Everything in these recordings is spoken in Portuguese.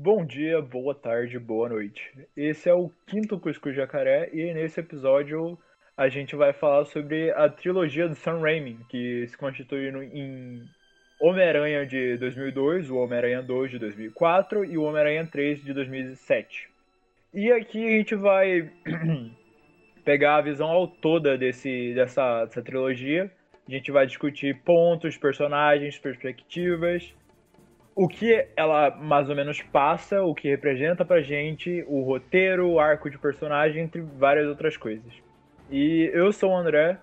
Bom dia, boa tarde, boa noite. Esse é o quinto Cuscuz Jacaré e nesse episódio a gente vai falar sobre a trilogia do Sam Raimi, que se constitui no- em Homem-Aranha de 2002, o Homem-Aranha 2 de 2004 e o Homem-Aranha 3 de 2007. E aqui a gente vai pegar a visão ao toda desse, dessa, dessa trilogia. A gente vai discutir pontos, personagens, perspectivas, o que ela mais ou menos passa, o que representa pra gente, o roteiro, o arco de personagem, entre várias outras coisas. E eu sou o André,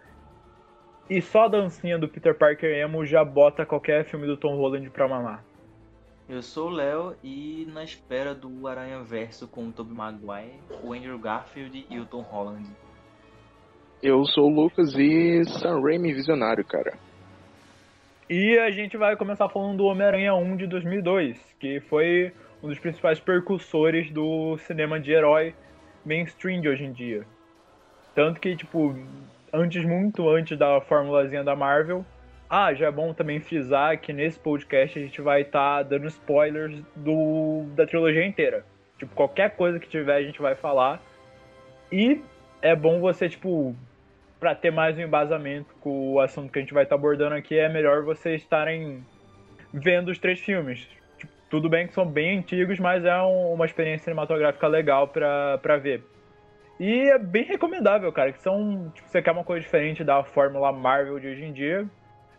e só a dancinha do Peter Parker emo já bota qualquer filme do Tom Holland pra mamar. Eu sou o Léo e na espera do Aranha Verso com o Tobey Maguire, o Andrew Garfield e o Tom Holland. Eu sou o Lucas e Sam Raimi visionário, cara. E a gente vai começar falando do Homem-Aranha 1 de 2002, que foi um dos principais percussores do cinema de herói mainstream de hoje em dia. Tanto que, tipo, antes, muito antes da formulazinha da Marvel. Ah, já é bom também frisar que nesse podcast a gente vai estar dando spoilers do, da trilogia inteira. Tipo, qualquer coisa que tiver a gente vai falar. E é bom você, tipo, para ter mais um embasamento com o assunto que a gente vai estar abordando aqui, é melhor vocês estarem vendo os três filmes. Tipo, tudo bem que são bem antigos, mas é um- uma experiência cinematográfica legal pra ver. E é bem recomendável, cara, que são, tipo, você quer uma coisa diferente da fórmula Marvel de hoje em dia,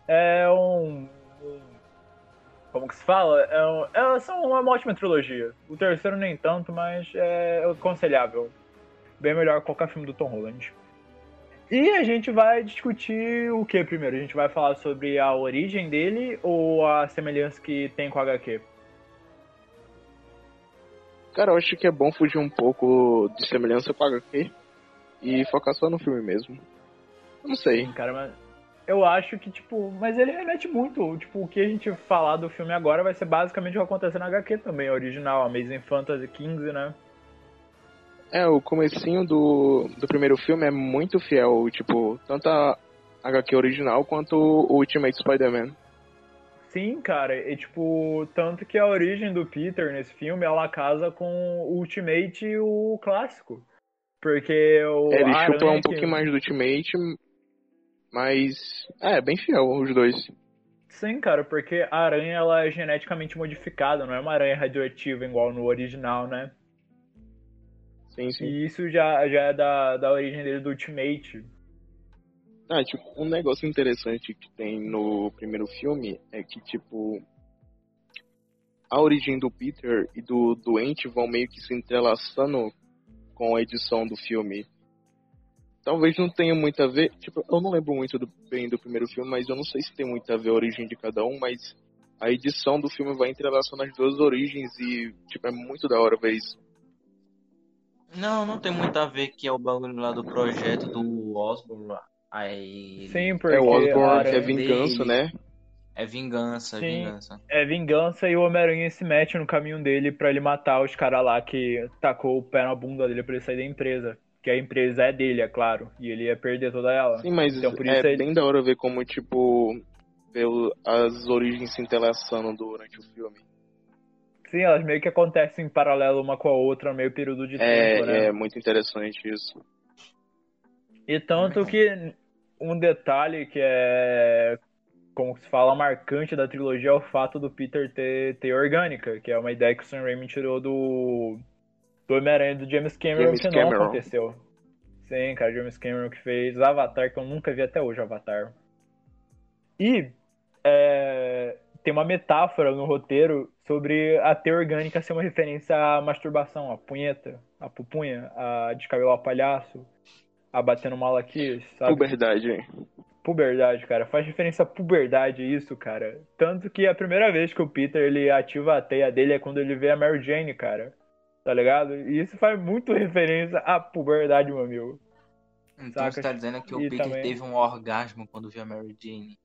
é um... como que se fala? É, um, é são uma ótima trilogia. O terceiro nem tanto, mas é aconselhável. Bem melhor que qualquer filme do Tom Holland. E a gente vai discutir o que primeiro? A gente vai falar sobre a origem dele ou a semelhança que tem com a HQ? Cara, eu acho que é bom fugir um pouco de semelhança com a HQ e focar só no filme mesmo. Eu Não sei. Sim, cara, mas eu acho que, tipo, mas ele remete muito. Tipo, o que a gente falar do filme agora vai ser basicamente o que aconteceu na HQ também, a original, Amazing Fantasy 15, né? É, o comecinho do, do primeiro filme é muito fiel, tipo, tanto a HQ original quanto o Ultimate Spider-Man. Sim, cara, e tipo, tanto que a origem do Peter nesse filme, ela casa com o Ultimate e o clássico. Porque o É, Ele Aranha chupa um pouquinho mais do Ultimate, mas é, bem fiel os dois. Sim, cara, porque a aranha ela é geneticamente modificada, não é uma aranha radioativa igual no original, né? Sim, sim. E isso já, já é da, da origem dele do Ultimate. Ah, tipo, um negócio interessante que tem no primeiro filme é que, tipo, a origem do Peter e do doente vão meio que se entrelaçando com a edição do filme. Talvez não tenha muito a ver, tipo, eu não lembro muito do, bem do primeiro filme, mas eu não sei se tem muito a ver a origem de cada um, mas a edição do filme vai entrelaçando as duas origens e, tipo, é muito da hora ver isso. Não, não tem muito a ver que é o bagulho lá do projeto do Osborn. Aí. Sim, porque É o a Osborn, que é vingança, dele. né? É vingança, é Sim. vingança. é vingança e o Homem-Aranha se mete no caminho dele pra ele matar os caras lá que tacou o pé na bunda dele pra ele sair da empresa. Que a empresa é dele, é claro. E ele ia perder toda ela. Sim, mas Então, por é isso aí- bem da hora ver como, tipo, ver as origens se entrelaçando durante o filme. Sim, elas meio que acontecem em paralelo uma com a outra, meio período de É, tempo, né? é muito interessante isso. E tanto que um detalhe que é, como se fala, marcante da trilogia é o fato do Peter ter, ter orgânica, que é uma ideia que o Sam Raimi tirou do, do Homem-Aranha do James Cameron, James que não Cameron. aconteceu. Sim, cara, James Cameron que fez Avatar, que eu nunca vi até hoje, Avatar. E é, tem uma metáfora no roteiro sobre a ter orgânica ser uma referência à masturbação, à punheta, à pupunha, a descabelar palhaço, a bater no malaquias, sabe? Puberdade. Puberdade, cara. Faz referência à puberdade isso, cara. Tanto que a primeira vez que o Peter ele ativa a teia dele é quando ele vê a Mary Jane, cara. Tá ligado? E isso faz muito referência à puberdade, meu amigo. Então Saca? você tá dizendo que o E Peter também- teve um orgasmo quando viu a Mary Jane.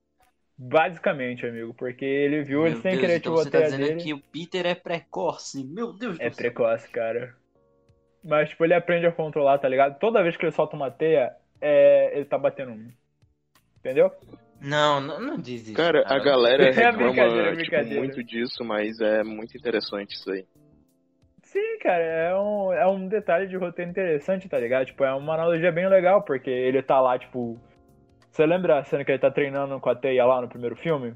Basicamente, amigo. Porque ele viu ele Meu sem Deus, querer então a você tá dizendo dele. que o Peter é precoce. Meu Deus É do céu. precoce, cara. Mas, tipo, ele aprende a controlar, tá ligado? Toda vez que ele solta uma teia, é... ele tá batendo um. Entendeu? Não, não, não diz isso. Cara, a galera É brincadeira, reclama é tipo, brincadeira. muito disso, mas é muito interessante isso aí. cara, é um, é um detalhe de roteiro interessante, tá ligado? Tipo, é uma analogia bem legal, porque ele tá lá, tipo. Você lembra a cena que ele tá treinando com a teia lá no primeiro filme?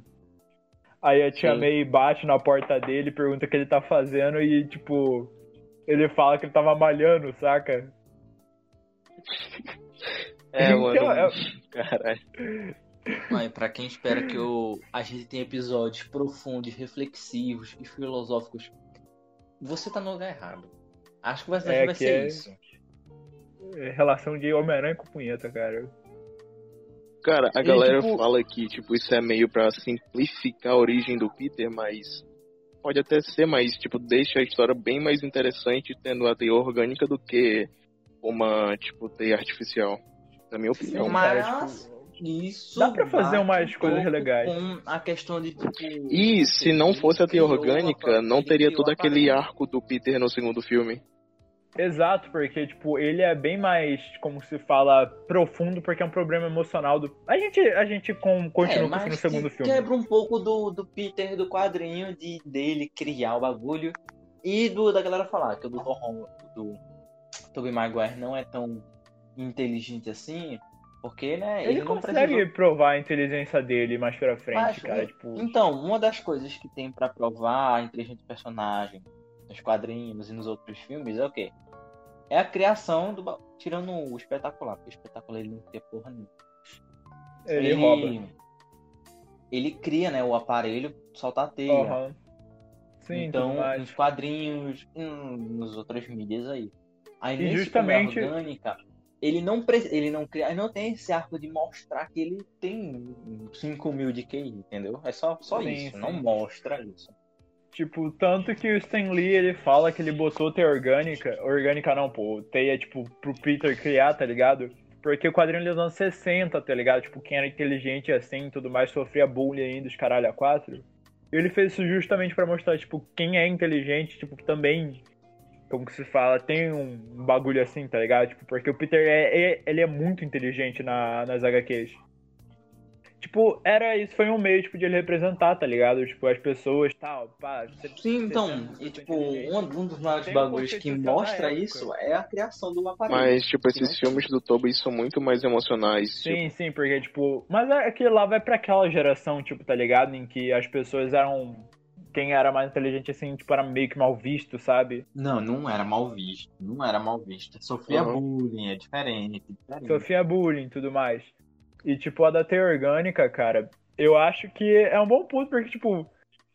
Aí a tia Sim. May bate na porta dele, pergunta o que ele tá fazendo e, tipo, ele fala que ele tava malhando, saca? É, mano. Então, é- Caralho. Mas pra quem espera que o, a gente tenha episódios profundos, reflexivos e filosóficos, você tá no lugar errado. Acho que vai, É vai que ser é- isso. É Relação de Homem-Aranha com punheta, cara. Cara, a E, galera tipo- fala que, tipo, isso é meio pra simplificar a origem do Peter, mas pode até ser, mas, tipo, deixa a história bem mais interessante tendo a teia orgânica do que uma, tipo, teia artificial. Na minha opinião. Sim, mas- cara, tipo, Isso Dá pra fazer umas um coisas legais. Com a questão de tipo. E se não fosse a teia orgânica, não teria todo aquele arco do Peter no segundo filme. Exato, porque, tipo, ele é bem mais, como se fala, profundo, porque é um problema emocional do. A gente, a gente com, continua É, com isso no mas segundo filme. quebra um pouco do, do Peter do quadrinho, de dele criar o bagulho e do da galera falar que o do Tom do Tobey Maguire não é tão inteligente assim, porque, né, Ele, ele, consegue precisou... provar a inteligência dele mais pra frente, Mas, cara. Tipo, Então, uma das coisas que tem pra provar a inteligência do personagem nos quadrinhos e nos outros filmes é o quê? É a criação do... Tirando o espetacular, porque o espetacular ele não cria porra nenhuma. ele, rouba. Ele cria, né, o aparelho soltar a teia. Aham. Sim, então, nos quadrinhos, hum, nos outras mídias aí. Aí E justamente- orgânica, ele não, pre- ele não cria, ele não tem esse arco de mostrar que ele tem 5 mil de QI, entendeu? É só, só Sim, isso, sim. não mostra isso. Tipo, tanto que o Stan Lee, ele fala que ele botou teia orgânica. Orgânica não, pô. Teia, tipo, pro Peter criar, tá ligado? Porque o quadrinho dos anos 60, tá ligado? Tipo, quem era inteligente assim e tudo mais, sofria bullying ainda, os caralho a quatro. E ele fez isso justamente pra mostrar, tipo, quem é inteligente, tipo, também, como que se fala, tem um bagulho assim, tá ligado? Tipo, porque o Peter, é, é- ele é muito inteligente na, nas HQs. Tipo, era isso, foi um meio, tipo, de ele representar, tá ligado? Tipo, as pessoas, tal, pá. você- Sim, você então, e tipo, um, um dos maiores bagulhos que mostra isso é a criação do aparelho. Mas, tipo, esses filmes do Tobey são muito mais emocionais. tipo, Sim, sim, porque, tipo. Mas é que lá vai pra aquela geração, tipo, tá ligado? Em que as pessoas eram. Quem era mais inteligente, assim, tipo, era meio que mal visto, sabe? Não, não era mal visto. Não era mal visto. Sofria Uhum. bullying, é diferente. diferente. Sofia bullying e tudo mais. E, tipo, a da teia orgânica, cara, eu acho que é um bom ponto, porque, tipo,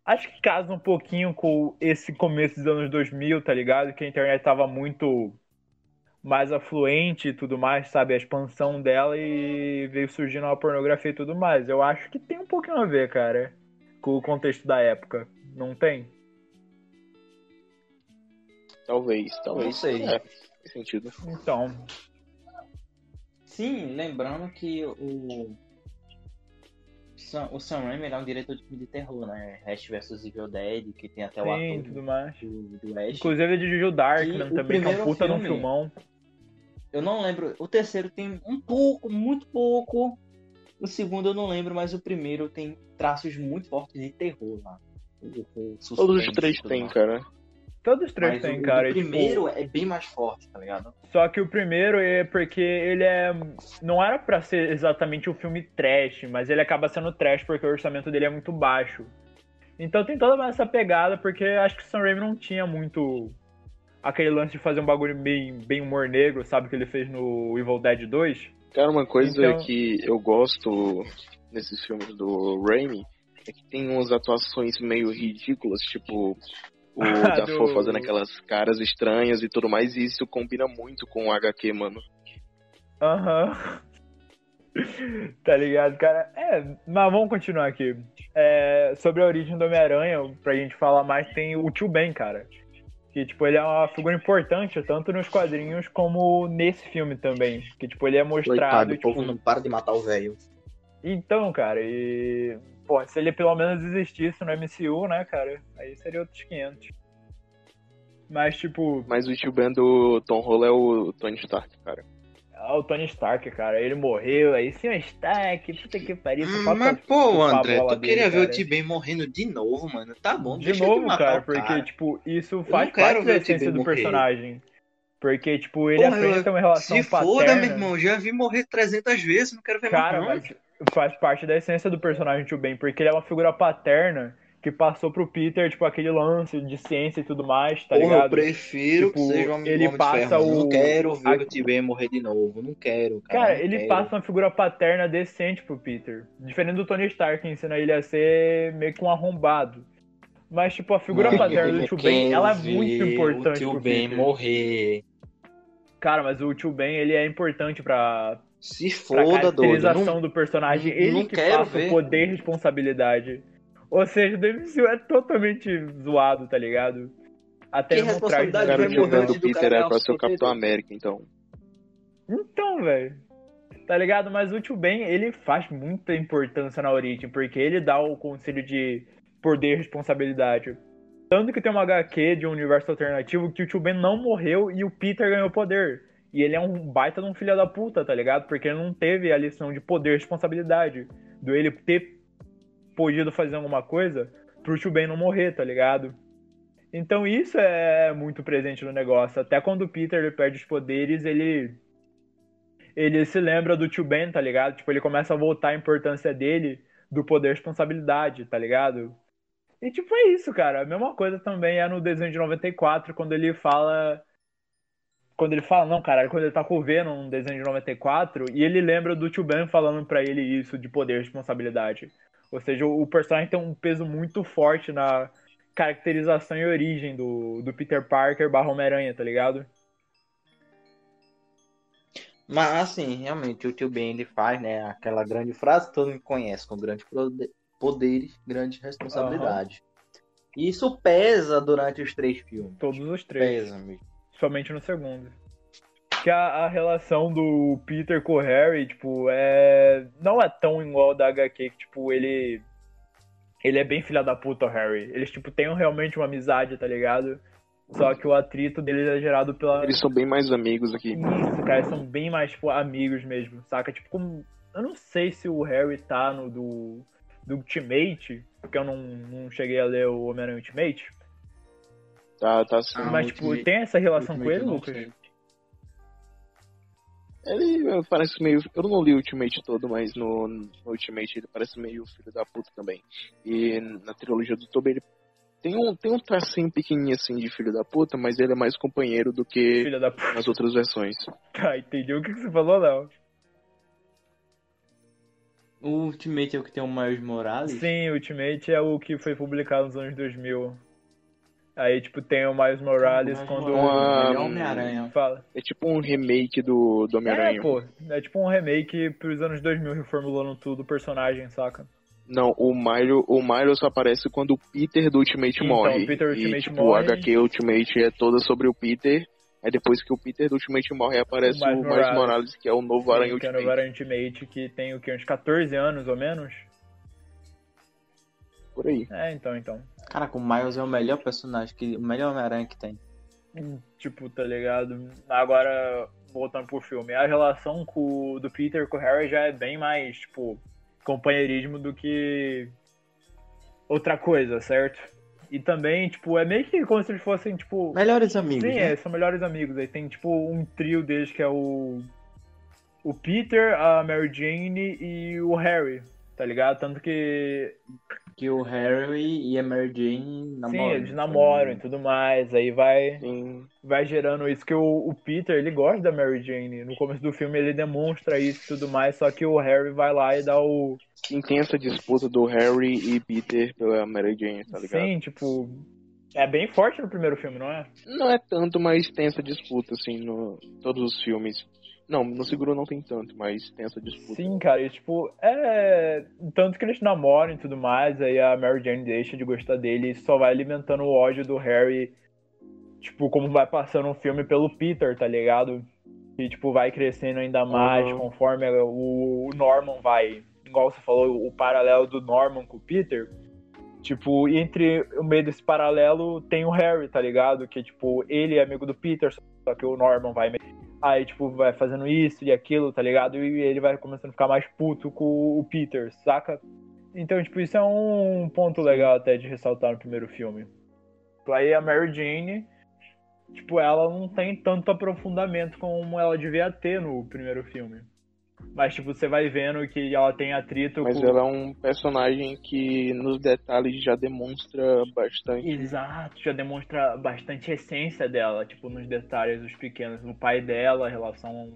acho que casa um pouquinho com esse começo dos anos 2000, tá ligado? Que a internet tava muito mais afluente e tudo mais, sabe? A expansão dela e veio surgindo a pornografia e tudo mais. Eu acho que tem um pouquinho a ver, cara, com o contexto da época. Não tem? Talvez, talvez. Não sei. É, faz sentido. Então, Sim, lembrando que o Sam, o Sam Raimi é um diretor de filme de terror, né? Ash vs Evil Dead, que tem até o sim, ator tudo mais. do, do Ash. Inclusive de Juju Darkman E o também, que é um puta de um filme- filmão. Eu não lembro. O terceiro tem um pouco, muito pouco. O segundo eu não lembro, mas o primeiro tem traços muito fortes de terror lá. Todos os três têm, mais. cara. Todos os três Mas tem, o, cara. o tipo, primeiro é bem mais forte, tá ligado? Só que o primeiro é porque ele é. Não era pra ser exatamente um filme trash, mas ele acaba sendo trash porque o orçamento dele é muito baixo. Então tem toda essa pegada, porque acho que o Sam Raimi não tinha muito aquele lance de fazer um bagulho bem, bem humor negro, sabe? Que ele fez no Evil Dead 2. Cara, uma coisa Então- que eu gosto nesses filmes do Raimi é que tem umas atuações meio ridículas, tipo o Ah, Dafoe do- fazendo aquelas caras estranhas e tudo mais, e isso combina muito com o HQ, mano. Aham. tá ligado, cara? É, mas vamos continuar aqui. É, sobre a origem do Homem-Aranha, pra gente falar mais, tem o Tio Ben, cara. Que, tipo, ele é uma figura importante, tanto nos quadrinhos como nesse filme também. Que, tipo, ele é mostrado, tipo... para de matar o velho. Então, cara, e... Pô, se ele pelo menos existisse no MCU, né, cara? Aí seria outros 500. Mas, tipo... Mas o tio Ben do Tom Holland é o Tony Stark, cara. Ah, o Tony Stark, cara, ele morreu, aí sim o Stark, puta que pariu. Hum, mas, pô, André, tu dele, queria ver o cara. T-Ben morrendo de novo, mano. Tá bom, De deixa novo, de cara, o porque, tipo, isso faz parte da essência do morrer. personagem. Porque, tipo, ele Porra, aprende a ter uma relação Se paterna. foda, meu irmão, já vi morrer 300 vezes, não quero ver Cara, mais não. mas faz parte da essência do personagem Tio Ben, porque ele é uma figura paterna que passou pro Peter, tipo, aquele lance de ciência e tudo mais, tá Porra, eu ligado? prefiro Tipo, que seja um ele homem passa de ferro. o- Não quero ver a- o T-Ben morrer de novo. Não quero, cara. Cara, não ele quero. passa uma figura paterna decente pro Peter. Diferente do Tony Stark, que ensina ele a ser meio que um arrombado. Mas, tipo, a figura paterna do eu Tio Ben, ela é muito importante O Tio Ben morrer. Cara, mas o Tio Ben, ele é importante pra, Se foda, doido. caracterização Não, do personagem. Ele não que quero passa ver. o poder e responsabilidade. Ou seja, o DMCU é totalmente zoado, tá ligado? Até Que responsabilidade O dele. cara vai que morrer jogando o do Peter cara é pra ser o Capitão. América, então. Então, velho. Tá ligado? Mas o Tio Ben, ele faz muita importância na origem, porque ele dá o conselho de poder e responsabilidade. Tanto que tem uma HQ de um universo alternativo que o Tio Ben não morreu e o Peter ganhou poder. E ele é um baita de um filho da puta, tá ligado? Porque ele não teve a lição de poder e responsabilidade. Do ele ter podido fazer alguma coisa pro Tio Ben não morrer, tá ligado? Então isso é muito presente no negócio. Até quando o Peter ele perde os poderes, ele ele se lembra do tio Ben, tá ligado? Tipo, ele começa a voltar a importância dele do poder e responsabilidade, tá ligado? E tipo, é isso, cara. A mesma coisa também é no desenho de 94, quando ele fala. Quando ele fala, não, cara, quando ele tá com o Venom no desenho de 94, e ele lembra do tio Ben falando pra ele isso de poder e responsabilidade. Ou seja, o o personagem tem um peso muito forte na caracterização e origem do, do Peter Parker barra Homem-Aranha, tá ligado? Mas assim, realmente, o Tio Ben ele faz, né, aquela grande frase que todo mundo conhece, com grandes poderes, grandes responsabilidades. E isso pesa durante os três filmes. Todos os três. Pesa, amigo. Somente no segundo. Que a, a relação do Peter com o Harry, tipo, é. Não é tão igual da HQ, que, tipo, ele. Ele é bem filha da puta, o Harry. Eles, tipo, têm realmente uma amizade, tá ligado? Só que o atrito deles é gerado pela. Eles são bem mais amigos aqui. Isso, cara, eles são bem mais, tipo, amigos mesmo, saca? Tipo, como. Eu não sei se o Harry tá no do. Do Ultimate, porque eu não, não cheguei a ler o Homem-Aranha Ultimate. Tá, tá assim. Ah, mas, o tipo, tem essa relação com ele, Lucas? Ele parece meio. Eu não li o Ultimate todo, mas no, no Ultimate ele parece meio filho da puta também. E na trilogia do Tobey ele tem um, tem um tracinho pequenininho assim de filho da puta, mas ele é mais companheiro do que Filha da puta. nas outras versões. Tá, entendi o que, você falou, não. O Ultimate é o que tem o Miles Morales? Sim, Ultimate é o que foi publicado nos anos 2000. Aí, tipo, tem o Miles Morales Miles quando... Morales, Ele é Homem-Aranha. Fala. É tipo um remake do, do É, Homem-Aranha. pô. É tipo um remake pros anos 2000, reformulando tudo o personagem, saca? Não, o Mario, o Mario só aparece quando o Peter do Ultimate Então, morre. o Peter e, Ultimate tipo, morre. o HQ Ultimate é toda sobre o Peter. Aí depois que o Peter do Ultimate morre, aparece O o Miles Miles Morales. Morales, que é o novo Aranha que é Ultimate. no Aranha Ultimate, que tem o quê? Uns 14 anos, ou menos? Por aí. É, então, então. Caraca, o Miles é o melhor personagem, que, o melhor Homem-Aranha que tem. Tipo, tá ligado? Agora, voltando pro filme, a relação com, do Peter com o Harry já é bem mais, tipo, companheirismo do que outra coisa, certo? E também, tipo, é meio que como se eles fossem, tipo. Melhores amigos, Sim, né? é, são melhores amigos. Aí tem, tipo, um trio deles que é o. O Peter, a Mary Jane e o Harry, tá ligado? Tanto que. Que o Harry e a Mary Jane namoram. sim, eles namoram e tudo mais. Aí vai. Vai gerando isso que o, o Peter, ele gosta da Mary Jane. No começo do filme ele demonstra isso e tudo mais, só que o Harry vai lá e dá o... essa disputa do Harry e Peter pela Mary Jane, tá ligado? Sim, tipo... É bem forte no primeiro filme, não é? Não é tanto, mas tem essa disputa, assim, no todos os filmes. Não, no Seguro não tem tanto, mas tem essa disputa. Sim, cara, e tipo, é... Tanto que eles namoram e tudo mais, aí a Mary Jane deixa de gostar dele e só vai alimentando o ódio do Harry, tipo, como vai passando o filme pelo Peter, tá ligado? E, tipo, vai crescendo ainda mais Uhum. conforme o Norman vai... Igual você falou, o paralelo do Norman com o Peter... Tipo, entre o meio desse paralelo tem o Harry, tá ligado? Que, tipo, ele é amigo do Peter, só que o Norman vai, Aí, tipo, vai fazendo isso e aquilo, tá ligado? E ele vai começando a ficar mais puto com o Peter, saca? Então, tipo, isso é um ponto legal até de ressaltar no primeiro filme. Aí a Mary Jane, tipo, ela não tem tanto aprofundamento como ela devia ter no primeiro filme. Mas, tipo, você vai vendo que ela tem atrito Mas com... ela é um personagem que nos detalhes já demonstra bastante. Exato, já demonstra bastante essência dela, tipo, nos detalhes dos pequenos. O pai dela, a relação,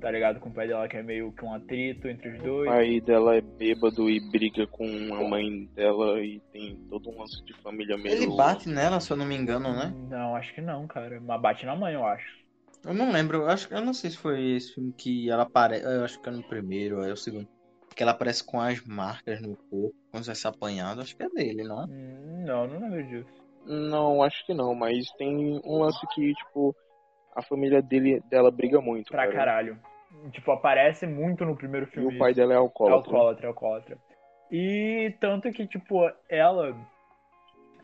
tá ligado, com o pai dela, que é meio que um atrito entre os O dois. pai dela é bêbado e briga com a mãe dela e tem todo um lance de família meio. Ele bate nela, se eu não me engano, né? Não, acho que não, cara. Mas bate na mãe, eu acho. Eu não lembro, eu acho, eu não sei se foi esse filme que ela aparece, eu acho que é no primeiro, ou é o segundo. Que ela aparece com as marcas no corpo, quando vai ser apanhado, acho que é dele, não? Hum, Não, não lembro disso. Não, acho que não, mas tem um lance que, tipo, a família dele, dela briga muito. Pra cara. caralho. Tipo, aparece muito no primeiro E filme. o pai dela é alcoólatra. Alcoólatra, alcoólatra. E tanto que, tipo, ela.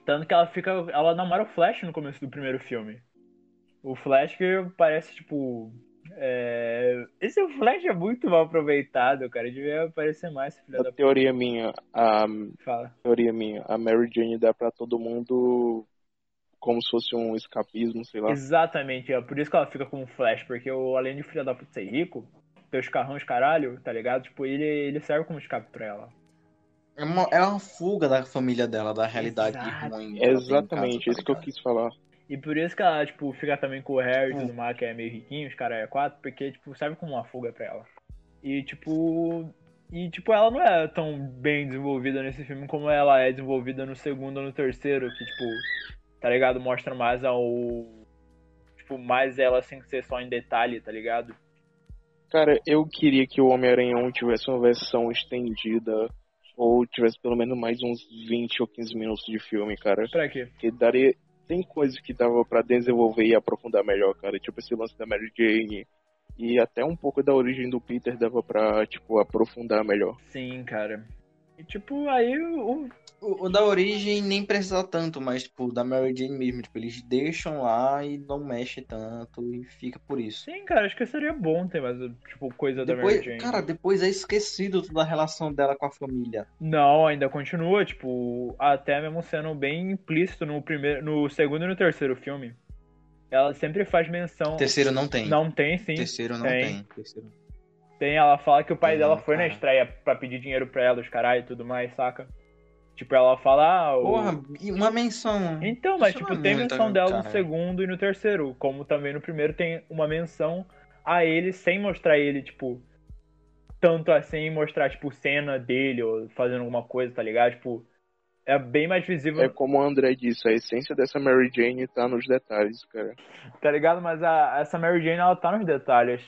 Tanto que ela fica. Ela namora o Flash no começo do primeiro filme. O Flash que parece, tipo. É... Esse Flash é muito mal aproveitado, cara. Devia aparecer mais, filha da A teoria minha, a Fala. teoria minha, a Mary Jane dá pra todo mundo como se fosse um escapismo, sei lá. Exatamente, é por isso que ela fica com o Flash, porque o, além de filha da puta ser rico, ter os carrões caralho, tá ligado? Tipo, ele, ele serve como escape pra ela. É uma, é uma fuga da família dela, da realidade Exato. ruim. tem em casa, Exatamente, tá isso que eu quis falar. E por isso que ela, tipo, fica também com o Harry e Hum. tudo mais, que é meio riquinho, os caras é quatro, porque, tipo, serve como uma fuga pra ela. E, tipo. E, tipo, ela não é tão bem desenvolvida nesse filme como ela é desenvolvida no segundo ou no terceiro, que, tipo, tá ligado? Mostra mais ao. Tipo, mais ela sem ser só em detalhe, tá ligado? Cara, eu queria que o Homem-Aranha 1 tivesse uma versão estendida, ou tivesse pelo menos mais uns 20 ou 15 minutos de filme, cara. Pra quê? Porque daria. Tem coisas que dava pra desenvolver e aprofundar melhor, cara. Tipo esse lance da Mary Jane. E até um pouco da origem do Peter dava pra, tipo, aprofundar melhor. Sim, cara. E, tipo, aí o, O, o da origem nem precisa tanto, mas, tipo, da Mary Jane mesmo, tipo, eles deixam lá e não mexem tanto e fica por isso. Sim, cara, acho que seria bom ter mais, tipo, coisa da Depois, Mary Jane. cara, depois é esquecido toda a relação dela com a família. Não, ainda continua, tipo, até mesmo sendo bem implícito no primeiro, no segundo e no terceiro filme. Ela sempre faz menção. Terceiro não tem. Não tem, sim. Terceiro não tem. tem. Terceiro. Tem, ela fala que o pai Tem dela foi na cara. estreia pra pedir dinheiro pra ela, os caralho e tudo mais, saca? Tipo, ela fala, ah, o- Porra, uma menção. Então, mas Isso tipo, tem menção dela no cara. segundo e no terceiro. Como também no primeiro tem uma menção a ele sem mostrar ele, tipo, tanto assim, mostrar, tipo, cena dele ou fazendo alguma coisa, tá ligado? Tipo, é bem mais visível, É como o André disse, a essência dessa Mary Jane tá nos detalhes, cara. tá ligado? Mas a, essa Mary Jane, ela tá nos detalhes.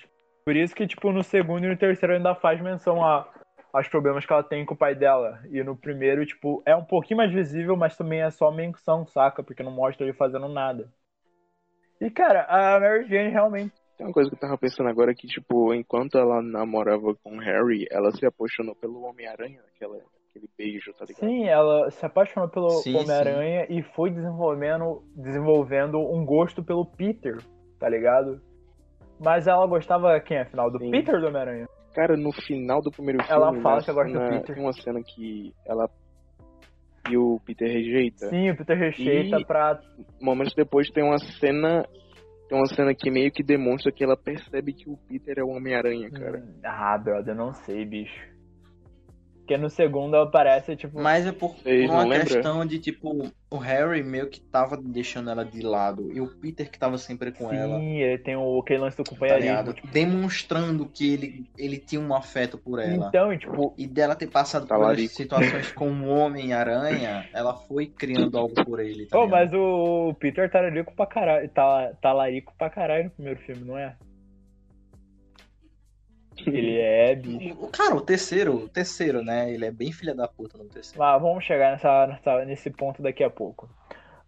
Por isso que, tipo, no segundo e no terceiro ainda faz menção a, aos problemas que ela tem com o pai dela. E no primeiro, tipo, é um pouquinho mais visível, mas também é só menção, saca? Porque não mostra ele fazendo nada. E, cara, a Mary Jane realmente Tem uma coisa que eu tava pensando agora que, tipo, enquanto ela namorava com o Harry, ela se apaixonou pelo Homem-Aranha, aquela, aquele beijo, tá ligado? Sim, ela se apaixonou pelo Homem-Aranha e foi desenvolvendo, desenvolvendo um gosto pelo Peter, tá ligado? Mas ela gostava quem, afinal? Do Sim. Peter ou do Homem-Aranha? Cara, no final do primeiro filme, Ela fala na que gosta do Peter. tem uma cena que ela e o Peter rejeita. Sim, o Peter recheita E- pra. Momentos depois tem uma cena tem uma cena que meio que demonstra que ela percebe que o Peter é o Homem-Aranha, cara. Hum, Ah, brother, não sei, bicho. Porque no segundo aparece, tipo. Mas é por, por uma questão de, tipo, o Harry meio que tava deixando ela de lado. E o Peter que tava sempre com sim, ela. ele tem o, aquele lance do Tá companheirismo. ligado? Demonstrando que ele, ele tinha um afeto por ela. então, e, tipo, E dela ter passado por Talarico. essas situações com o Homem-Aranha, ela foi criando algo por ele. Tá oh, mas o Peter talarico pra caralho. Tá, talarico pra caralho no primeiro filme, não é? Ele é, bicho. O cara, o terceiro, o terceiro, né? Ele é bem filha da puta no terceiro. Mas vamos chegar nessa, nessa- nesse ponto daqui a pouco.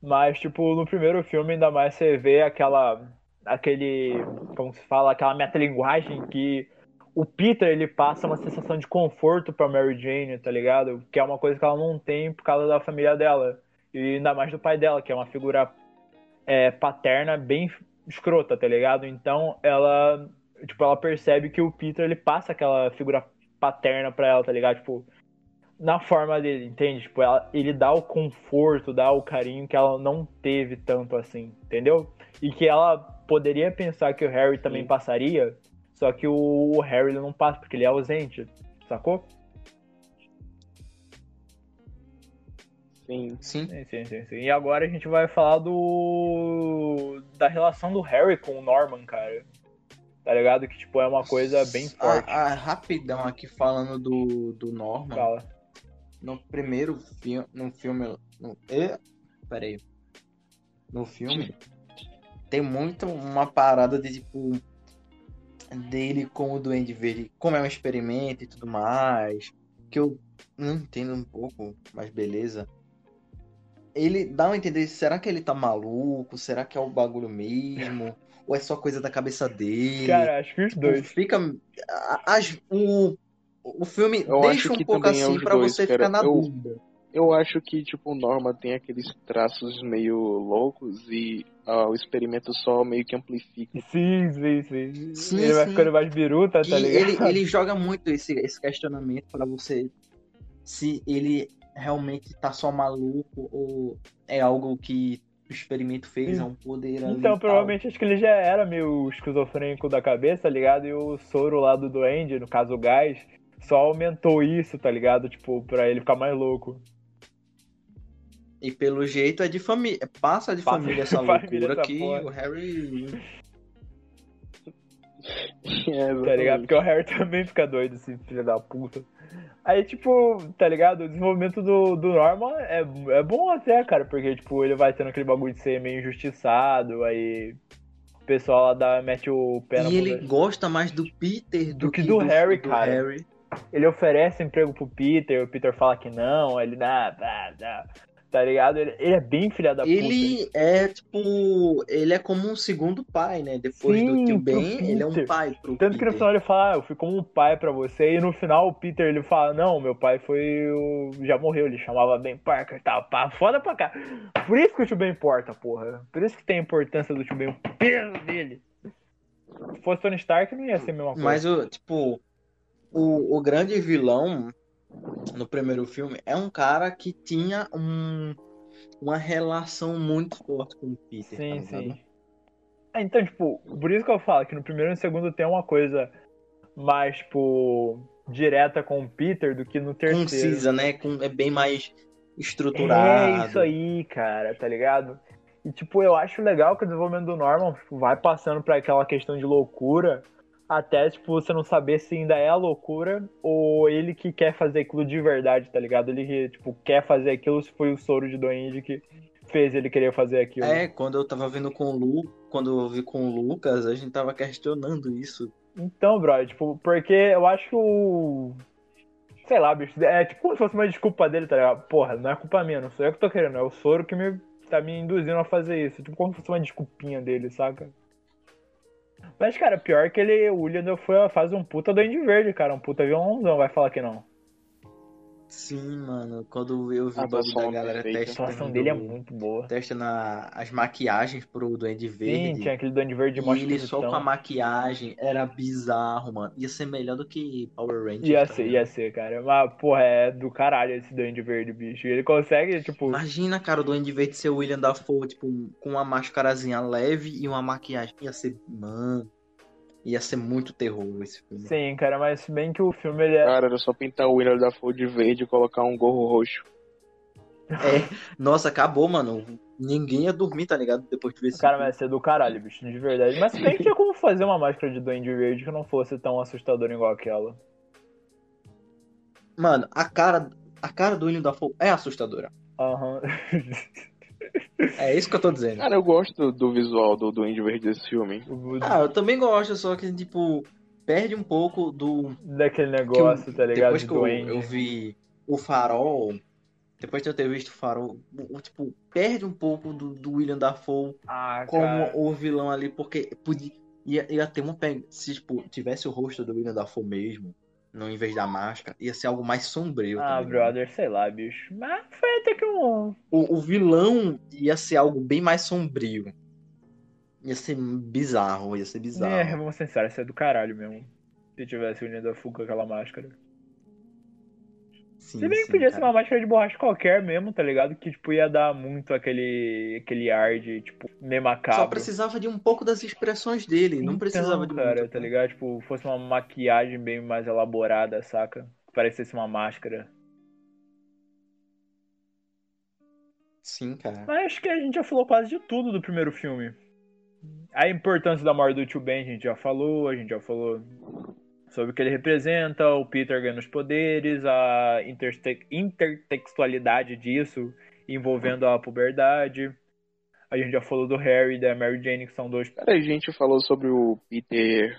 Mas, tipo, no primeiro filme, ainda mais você vê aquela. aquele. como se fala? aquela metalinguagem que o Peter ele passa uma sensação de conforto pra Mary Jane, tá ligado? Que é uma coisa que ela não tem por causa da família dela. E ainda mais do pai dela, que é uma figura é, paterna bem, escrota, tá ligado? Então ela, tipo, ela percebe que o Peter ele passa aquela figura paterna pra ela, tá ligado? Tipo, na forma dele, entende? Tipo, ela, ele dá o conforto, dá o carinho que ela não teve tanto assim, entendeu? E que ela poderia pensar que o Harry também Sim. passaria, só que o, o Harry ele não passa porque ele é ausente, sacou? Sim. Sim. Sim, sim, sim, sim. E agora a gente vai falar do. da relação do Harry com o Norman, cara. Tá ligado? Que, tipo, é uma coisa bem forte. Ah, ah, rapidão aqui falando do, do Norman. Fala. No primeiro filme. No filme. No, e, peraí. No filme. Tem muito uma parada de tipo. Dele com o Duende Verde. Como é um experimento e tudo mais. Que eu não entendo um pouco, mas beleza. Ele dá a entender, será que ele tá maluco? Será que é o bagulho mesmo? Ou é só coisa da cabeça dele? Cara, acho que os Tipo, dois. fica. a- as- o, o filme Eu deixa um pouco é assim pra dois, você cara. ficar na Eu- dúvida. Eu acho que, tipo, o Norma tem aqueles traços meio loucos e ah, o experimento só meio que amplifica. Sim, sim, sim. Sim, ele vai sim. ficando mais biruta, E tá ligado? ele, ele joga muito esse, esse questionamento pra você se ele realmente tá só maluco ou é algo que experimento fez, é um poder ali. Então, provavelmente acho que ele já era meio esquizofrênico da cabeça, tá ligado? E o soro lá do Duende, no caso o gás, só aumentou isso, tá ligado? Tipo, pra ele ficar mais louco. E pelo jeito é de família. Passa de Passa família essa família loucura essa que porra. o Harry. É, Tá ligado? Porque o Harry também fica doido, esse filho da puta. Aí, tipo, tá ligado? O desenvolvimento do, do Norman é, é bom até, cara, porque, tipo, ele vai tendo aquele bagulho de ser meio injustiçado, aí o pessoal lá dá, mete o pé na E ele gosta mais do Peter do, Do que do Harry, cara. Harry. Ele oferece emprego pro Peter, o Peter fala que não, aí ele dá, dá, dá. Tá ligado? Ele, ele é bem filha da puta. Ele é tipo. Ele é como um segundo pai, né? Depois Sim, do tio Ben, ele é um Peter. pai pro Tanto que no Peter. final ele fala, ah, eu fui como um pai pra você, e no final o Peter ele fala, não, meu pai foi o. já morreu, ele chamava Ben Parker tal, pá, foda pra cá. Por isso que o tio Ben importa, porra. Por isso que tem a importância do tio Ben, o peso dele. Se fosse Tony Stark, não ia ser a mesma coisa. Mas o, tipo, o, o grande vilão no primeiro filme é um cara que tinha um, uma relação muito forte com o Peter. Sim, tá sim. É, então, tipo, por isso que eu falo que no primeiro e no segundo tem uma coisa mais, tipo, direta com o Peter do que no terceiro. Concisa, né? Com, é bem mais estruturado. É isso aí, cara, tá ligado? E, tipo, eu acho legal que o desenvolvimento do Norman tipo, vai passando pra aquela questão de loucura até, tipo, você não saber se ainda é a loucura ou ele que quer fazer aquilo de verdade, tá ligado? Ele que, tipo, quer fazer aquilo se foi o soro de Duende que fez ele querer fazer aquilo. É, quando eu tava vendo com o Lu, quando eu vi com o Lucas, a gente tava questionando isso. Então, brother, tipo, porque eu acho que o. Sei lá, bicho, é tipo como se fosse uma desculpa dele, tá ligado? Porra, não é culpa minha, não sou eu que tô querendo, é o soro que me tá me induzindo a fazer isso. Tipo, como se fosse uma desculpinha dele, saca? Mas, cara, pior que ele, o William foi, faz um puta Duende Verde, cara, um puta violãozão, vai falar que não. Sim, mano, quando eu vi A o bagulho da galera. A testando, atuação dele é muito boa. testando a- as maquiagens pro Duende Sim, Verde. tinha aquele Duende Verde E ele só com a maquiagem era bizarro, mano. Ia ser melhor do que Power Rangers. Ia tá ser, ia ser, cara. Mas, porra, é do caralho esse Duende Verde, bicho. Ele consegue, tipo. Imagina, cara, o Duende Verde ser o William Dafoe, tipo, com uma máscarazinha leve e uma maquiagem. Ia ser, mano. Ia ser muito terror esse filme. Sim, cara, mas se bem que o filme ele é. Cara, era só pintar o William da de verde e colocar um gorro roxo. Nossa, acabou, mano. Ninguém ia dormir, tá ligado? Depois de ver esse Cara, filme. vai ser do caralho, bicho, de verdade. Mas se bem que tinha como fazer uma máscara de Duende Verde que não fosse tão assustadora igual aquela. Mano, a cara, a cara do William Dafoe é assustadora. Aham. É isso que eu tô dizendo. Cara, eu gosto do, do visual do Duende Verde desse filme. Ah, eu também gosto, só que, tipo, perde um pouco do. Daquele que eu- negócio, tá ligado? Depois De que eu, eu vi o Farol, depois de eu ter visto o Farol, o, tipo, perde um pouco do, do William Dafoe Ah, como cara. o vilão ali, porque podia, ia, ia ter uma pega. Se, tipo, tivesse o rosto do William Dafoe mesmo, no em vez da máscara, ia ser algo mais sombrio. Ah, ligado? brother, sei lá, bicho. Mas foi até que um. O, o vilão ia ser algo bem mais sombrio. Ia ser bizarro, ia ser bizarro. É, vamos ser sinceros, isso é do caralho mesmo. Se tivesse unido a full com aquela máscara. Sim, Se bem que podia ser cara. uma máscara de borracha qualquer mesmo, tá ligado? Que, tipo, ia dar muito aquele, aquele ar de, tipo, meio macabro. Só precisava de um pouco das expressões dele, não Então, precisava de cara, muito. tá ligado? Tipo, fosse uma maquiagem bem mais elaborada, saca? Parecesse uma máscara. Sim, cara. Mas acho que a gente já falou quase de tudo do primeiro filme. A importância da morte do Tio Ben a gente já falou, a gente já falou sobre o que ele representa, o Peter ganhando os poderes, a intertextualidade disso envolvendo a puberdade. A gente já falou do Harry e da Mary Jane, que são dois. Cara, a gente falou sobre o Peter.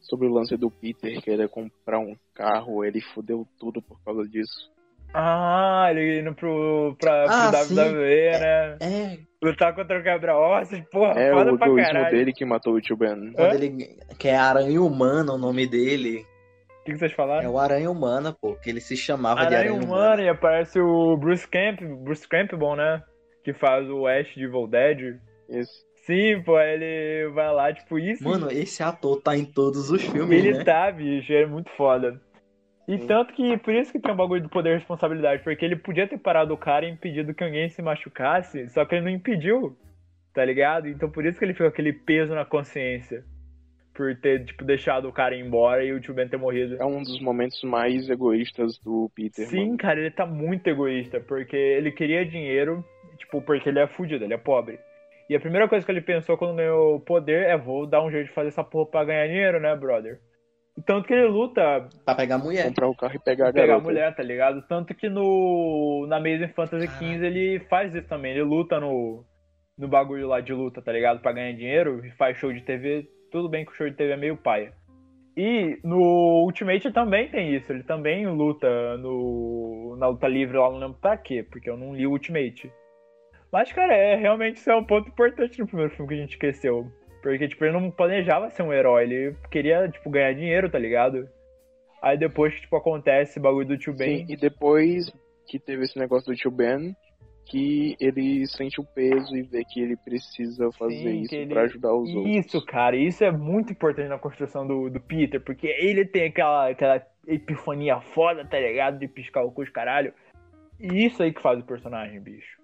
Sobre o lance do Peter querer comprar um carro, ele fudeu tudo por causa disso. Ah, ele indo pro, pra, Ah, pro sim. WWE, né? É, Lutar contra o quebra-ossos, porra, É foda o pra caralho. dele que matou o tio Ben. quando Hã? ele. Que é Aranha Humana o nome dele. O que, que vocês É falaram? o Aranha Humana, pô, que ele se chamava de Aranha Aranha Humana Humana. e aparece o Bruce Camp, Bruce Campbell, né? Que faz o Ash de Evil Dead. Esse. Sim, pô, ele vai lá, tipo, isso. Mano, esse ator tá em todos os filmes, ele né? tá, bicho, é muito foda. E Sim. tanto que, por isso que tem o bagulho do poder e responsabilidade, porque ele podia ter parado o cara e impedido que alguém se machucasse, só que ele não impediu, tá ligado? Então por isso que ele fica com aquele peso na consciência. Por ter, tipo, deixado o cara ir embora e o tio Ben ter morrido. É um dos momentos mais egoístas do Peter. Sim, mano. cara, ele tá muito egoísta, porque ele queria dinheiro, tipo, porque ele é fudido, ele é pobre. E a primeira coisa que ele pensou quando ganhou poder é vou dar um jeito de fazer essa porra pra ganhar dinheiro, né, brother? Tanto que ele luta Pra pegar mulher. Comprar o carro e pegar a pegar a garota. mulher, tá ligado? Tanto que no na Amazing Fantasy. XV ele faz isso também, ele luta no no bagulho lá de luta, tá ligado? Pra ganhar dinheiro e faz show de TV. Tudo bem que o show de TV é meio paia. E no Ultimate também tem isso, ele também luta no na luta livre lá, não lembro pra quê, porque eu não li o Ultimate. Mas, cara, é realmente isso é um ponto importante no primeiro filme que a gente esqueceu. Porque, tipo, ele não planejava ser um herói, ele queria, tipo, ganhar dinheiro, tá ligado? Aí depois que, tipo, acontece esse bagulho do tio Ben. Sim, e depois que teve esse negócio do tio Ben, que ele sente o peso e vê que ele precisa fazer Sim, isso ele- pra ajudar os Isso, outros. cara, isso é muito importante na construção do, do Peter, porque ele tem aquela, aquela epifania foda, tá ligado? De piscar o cu de caralho. E isso aí que faz o personagem, bicho.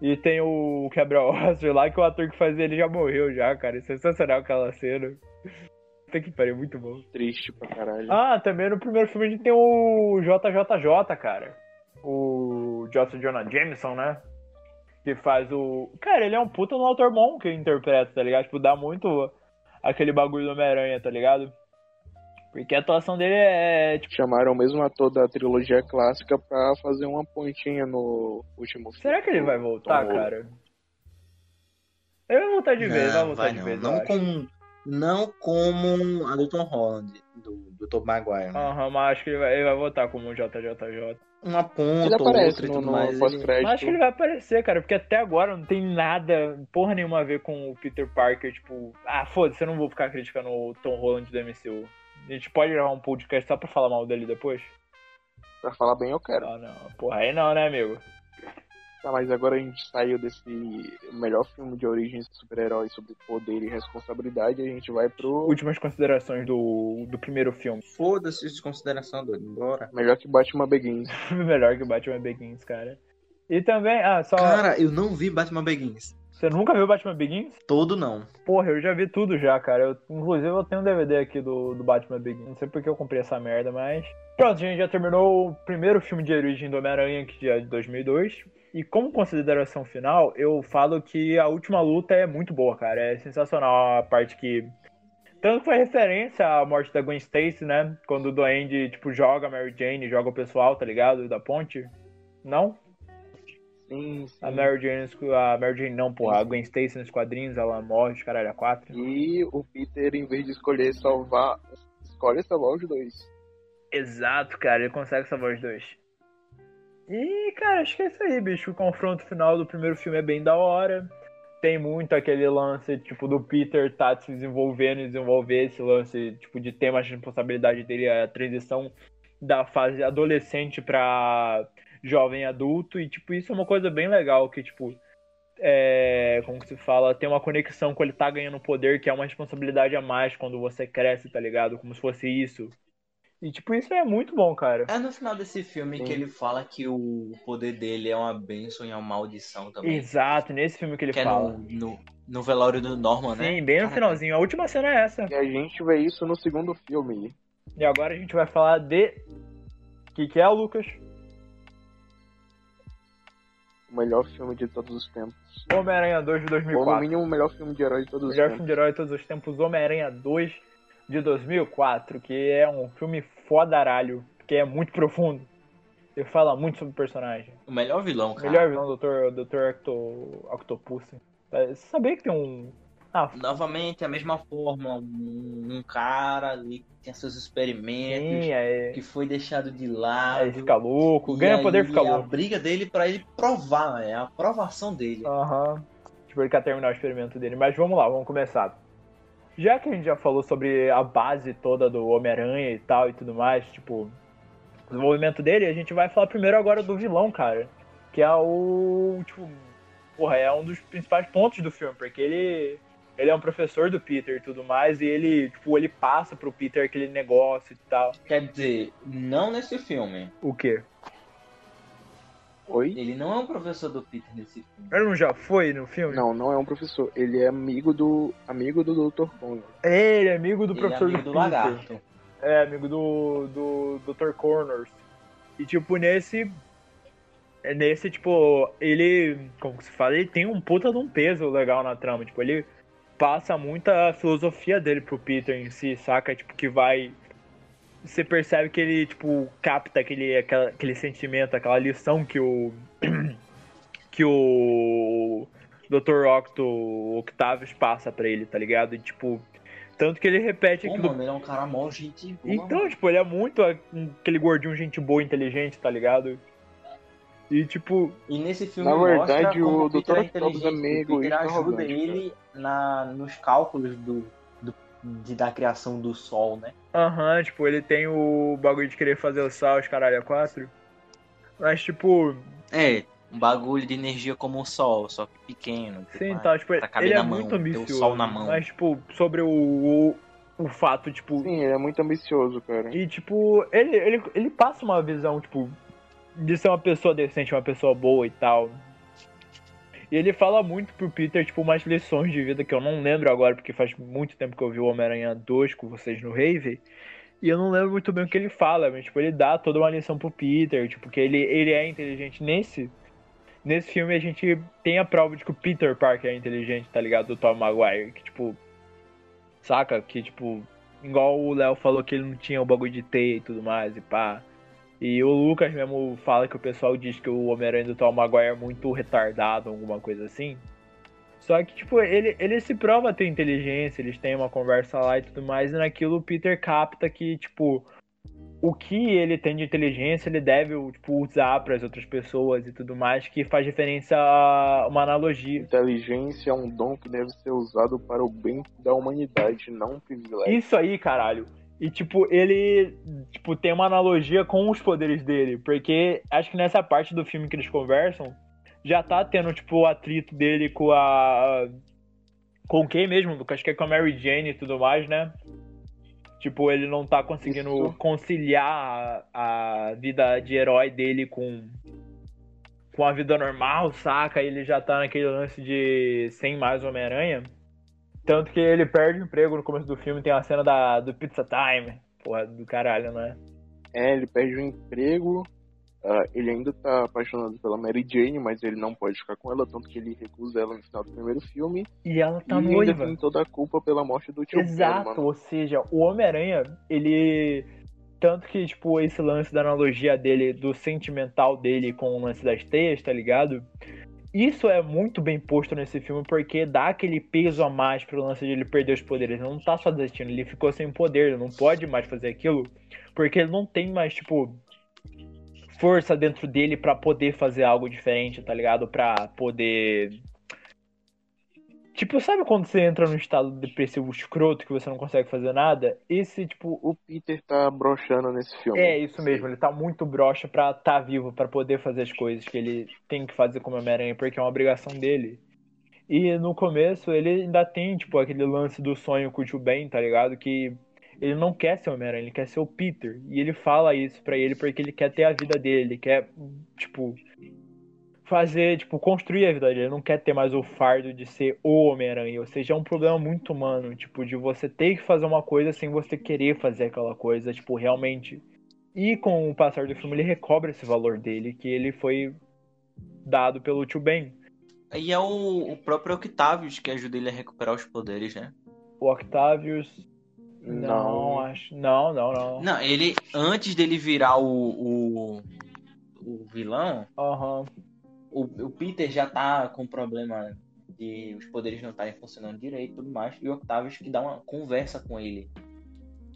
E tem o quebra-ossos lá, que o ator que faz ele já morreu já, cara. É sensacional aquela cena. Puta que pariu, muito bom. Triste pra caralho. Ah, também no primeiro filme a gente tem o JJJ, cara. O Joshua Jonah Jameson, né? Que faz o. Cara, ele é um puta no autor bom que ele interpreta, tá ligado? Tipo, dá muito aquele bagulho do Homem-Aranha, tá ligado? Porque a atuação dele é, tipo. Chamaram o mesmo ator da trilogia clássica pra fazer uma pontinha no último filme. Será que ele vai voltar, Tom cara? Ele vai voltar de vez, vai Não, voltar vai de não. vez. Não como, não como a do Tom Holland, do, do Tom Maguire. né? Aham, mas acho que ele vai, ele vai voltar como JJJ. Uma ponta Ele ou aparece outra e no, tudo no mais. ele- pós-crédito. Mas acho que ele vai aparecer, cara, porque até agora não tem nada, porra nenhuma a ver com o Peter Parker, tipo, ah, foda-se, eu não vou ficar criticando o Tom Holland do MCU. A gente pode gravar um podcast só pra falar mal dele depois? Pra falar bem, eu quero. Não, não, porra, aí não, né, amigo? Tá, mas agora a gente saiu desse melhor filme de origem de super-herói sobre poder e responsabilidade. A gente vai pro Últimas considerações do, do primeiro filme. Foda-se de consideração, doido. Bora. melhor que Batman Begins. Melhor que Batman Begins, cara. E também, ah, só. Cara, eu não vi Batman Begins. Você nunca viu Batman Begins? Todo não. Porra, eu já vi tudo já, cara. Eu, inclusive eu tenho um DVD aqui do, do Batman Begins. Não sei porque eu comprei essa merda, mas. Pronto, a gente já terminou o primeiro filme de origem do Homem-Aranha, que é de 2002. E como consideração final, eu falo que a última luta é muito boa, cara. É sensacional a parte que. Tanto que foi referência à morte da Gwen Stacy, né? Quando o Duende, tipo, joga a Mary Jane, joga o pessoal, tá ligado? Da ponte. Não? Sim, sim. A Mary Jane, a Mary Jane não, porra. A Gwen Stacy nos quadrinhos, ela morre de caralho a quatro. E o Peter, em vez de escolher salvar, escolhe salvar os dois. Exato, cara, ele consegue salvar os dois. E, cara, acho que é isso aí, bicho. O confronto final do primeiro filme é bem da hora. Tem muito aquele lance, tipo, do Peter tá se desenvolvendo e desenvolver esse lance, tipo, de ter mais responsabilidade dele, a transição da fase adolescente pra jovem adulto. E, tipo, isso é uma coisa bem legal, que, tipo, é, como que se fala, tem uma conexão com ele tá ganhando poder, que é uma responsabilidade a mais quando você cresce, tá ligado? Como se fosse isso. E, tipo, isso é muito bom, cara. É no final desse filme Sim. que ele fala que o poder dele é uma bênção e uma maldição também. Exato, nesse filme que ele Que é fala. no, no, no velório do Norman, né? Sim, bem no finalzinho. A última cena é essa. E a gente vê isso no segundo filme. E agora a gente vai falar de. O que, que é, Lucas? O melhor filme de todos os tempos. Homem-Aranha 2 de Ou no 2004. mínimo o melhor filme de herói de todos os Melhor tempos. filme de herói de todos os tempos, Homem-Aranha 2 de 2004, que é um filme fodaralho, que é muito profundo. Ele fala muito sobre o personagem. O melhor vilão, cara. Melhor vilão, Dr. Dr. Octo, Octopus. É, Você sabia que tem um. Novamente, a mesma forma. Um, um cara ali que tem seus experimentos, sim, é. que foi deixado de lado. Aí fica louco, ganha aí poder fica é a louco. briga dele pra ele provar, é a aprovação dele. Aham. Tipo, ele quer terminar o experimento dele. Mas vamos lá, vamos começar. Já que a gente já falou sobre a base toda do Homem-Aranha e tal e tudo mais, tipo, o desenvolvimento dele, a gente vai falar primeiro agora do vilão, cara. Que é o. Tipo, porra, é um dos principais pontos do filme, porque ele. Ele é um professor do Peter e tudo mais, e ele, tipo, ele passa pro Peter aquele negócio e tal. Quer dizer, não nesse filme. O quê? Oi? Ele não é um professor do Peter nesse filme. Ele não já foi no filme? Não, não é um professor. Ele é amigo do amigo do Dr. Connor. Ele é amigo do ele é professor amigo do, do Peter. lagarto. É, amigo do, do Dr. Connors. E, tipo, nesse. é Nesse, tipo, ele. Como que se fala? Ele tem um puta de um peso legal na trama. Tipo, ele passa muita filosofia dele pro Peter em si, saca? Tipo, que vai. Você percebe que ele, tipo, capta aquele, aquela- aquele sentimento, aquela lição que o. que o. Dr. Octo Octavius passa pra ele, tá ligado? E, tipo. Tanto que ele repete Pô, aquilo mano, ele é um cara mó gente boa, então, mano. tipo, ele é muito aquele gordinho gente boa, inteligente, tá ligado? E, tipo, E nesse filme Na verdade, o Dr. é. Octopus é meio o Peter egoísta e ajuda ele na, nos cálculos do, do- de, da criação do Sol, né? aham, tipo, ele tem o bagulho de querer fazer o sal, os caralho, a quatro. Mas, tipo, É, um bagulho de energia como o Sol, só que pequeno. tudo sim, mais. tá, tipo, caber ele é mão, muito ter o ambicioso. sol na mão. Mas, tipo, sobre o, o, o fato, tipo, Sim, ele é muito ambicioso, cara. E, tipo, ele, ele, ele passa uma visão, tipo, de ser uma pessoa decente, uma pessoa boa e tal. E ele fala muito pro Peter, tipo, umas lições de vida que eu não lembro agora, porque faz muito tempo que eu vi o Homem-Aranha 2 com vocês no Rave. E eu não lembro muito bem o que ele fala, mas, tipo, ele dá toda uma lição pro Peter, tipo, que ele, ele é inteligente. Nesse, nesse filme a gente tem a prova de que o Peter Parker é inteligente, tá ligado? Do Tom Maguire, que, tipo, saca? Que, tipo, igual o Léo falou que ele não tinha o bagulho de teia e tudo mais, e pá. E o Lucas mesmo fala que o pessoal diz que o Homem-Aranha do Tom Maguire é muito retardado, alguma coisa assim. Só que, tipo, ele, ele se prova ter inteligência, eles têm uma conversa lá e tudo mais, e naquilo o Peter capta que, tipo, o que ele tem de inteligência ele deve, tipo, usar para as outras pessoas e tudo mais, que faz referência a uma analogia. Inteligência é um dom que deve ser usado para o bem da humanidade, não um privilégio. Isso aí, caralho. E, tipo, ele, tipo, tem uma analogia com os poderes dele. Porque acho que nessa parte do filme que eles conversam, já tá tendo, tipo, o atrito dele com a... Com quem mesmo? Acho que é com a Mary Jane e tudo mais, né? Tipo, ele não tá conseguindo Isso. conciliar a, a vida de herói dele com... Com a vida normal, saca? Ele já tá naquele lance de sem mais Homem-Aranha. Tanto que ele perde o emprego no começo do filme, tem a cena da, do Pizza Time. Porra, do caralho, né? É, ele perde o emprego, ah, ele ainda tá apaixonado pela Mary Jane, mas ele não pode ficar com ela, tanto que ele recusa ela no final do primeiro filme. E ela tá e ainda noiva. tem toda a culpa pela morte do tio Exato, mano. ou seja, o Homem-Aranha, ele. Tanto que, tipo, esse lance da analogia dele, do sentimental dele com o lance das teias, tá ligado? Isso é muito bem posto nesse filme porque dá aquele peso a mais pro lance de ele perder os poderes. Ele não tá só desistindo, ele ficou sem poder, ele não pode mais fazer aquilo porque ele não tem mais, tipo, força dentro dele pra poder fazer algo diferente, tá ligado? Pra poder. Tipo, sabe quando você entra num estado depressivo escroto que você não consegue fazer nada? Esse, tipo, O Peter tá broxando nesse filme. é isso mesmo, ele tá muito broxa pra tá vivo, pra poder fazer as coisas que ele tem que fazer como Homem-Aranha, porque é uma obrigação dele. E no começo ele ainda tem, tipo, aquele lance do sonho com o tio Ben, tá ligado? Que ele não quer ser o Homem-Aranha, ele quer ser o Peter. E ele fala isso pra ele porque ele quer ter a vida dele, ele quer, tipo, fazer, tipo, construir a vida dele. Ele não quer ter mais o fardo de ser o Homem-Aranha. Ou seja, é um problema muito humano, tipo, de você ter que fazer uma coisa sem você querer fazer aquela coisa, tipo, realmente. E com o passar do filme ele recobra esse valor dele, que ele foi dado pelo tio Ben. E é o, o próprio Octavius que ajuda ele a recuperar os poderes, né? O Octavius. Não, Não. acho. Não, não, não. Não, ele, antes dele virar o, o, o vilão, Aham. O, o Peter já tá com problema de os poderes não estarem funcionando direito e tudo mais. E o Octavius que dá uma conversa com ele.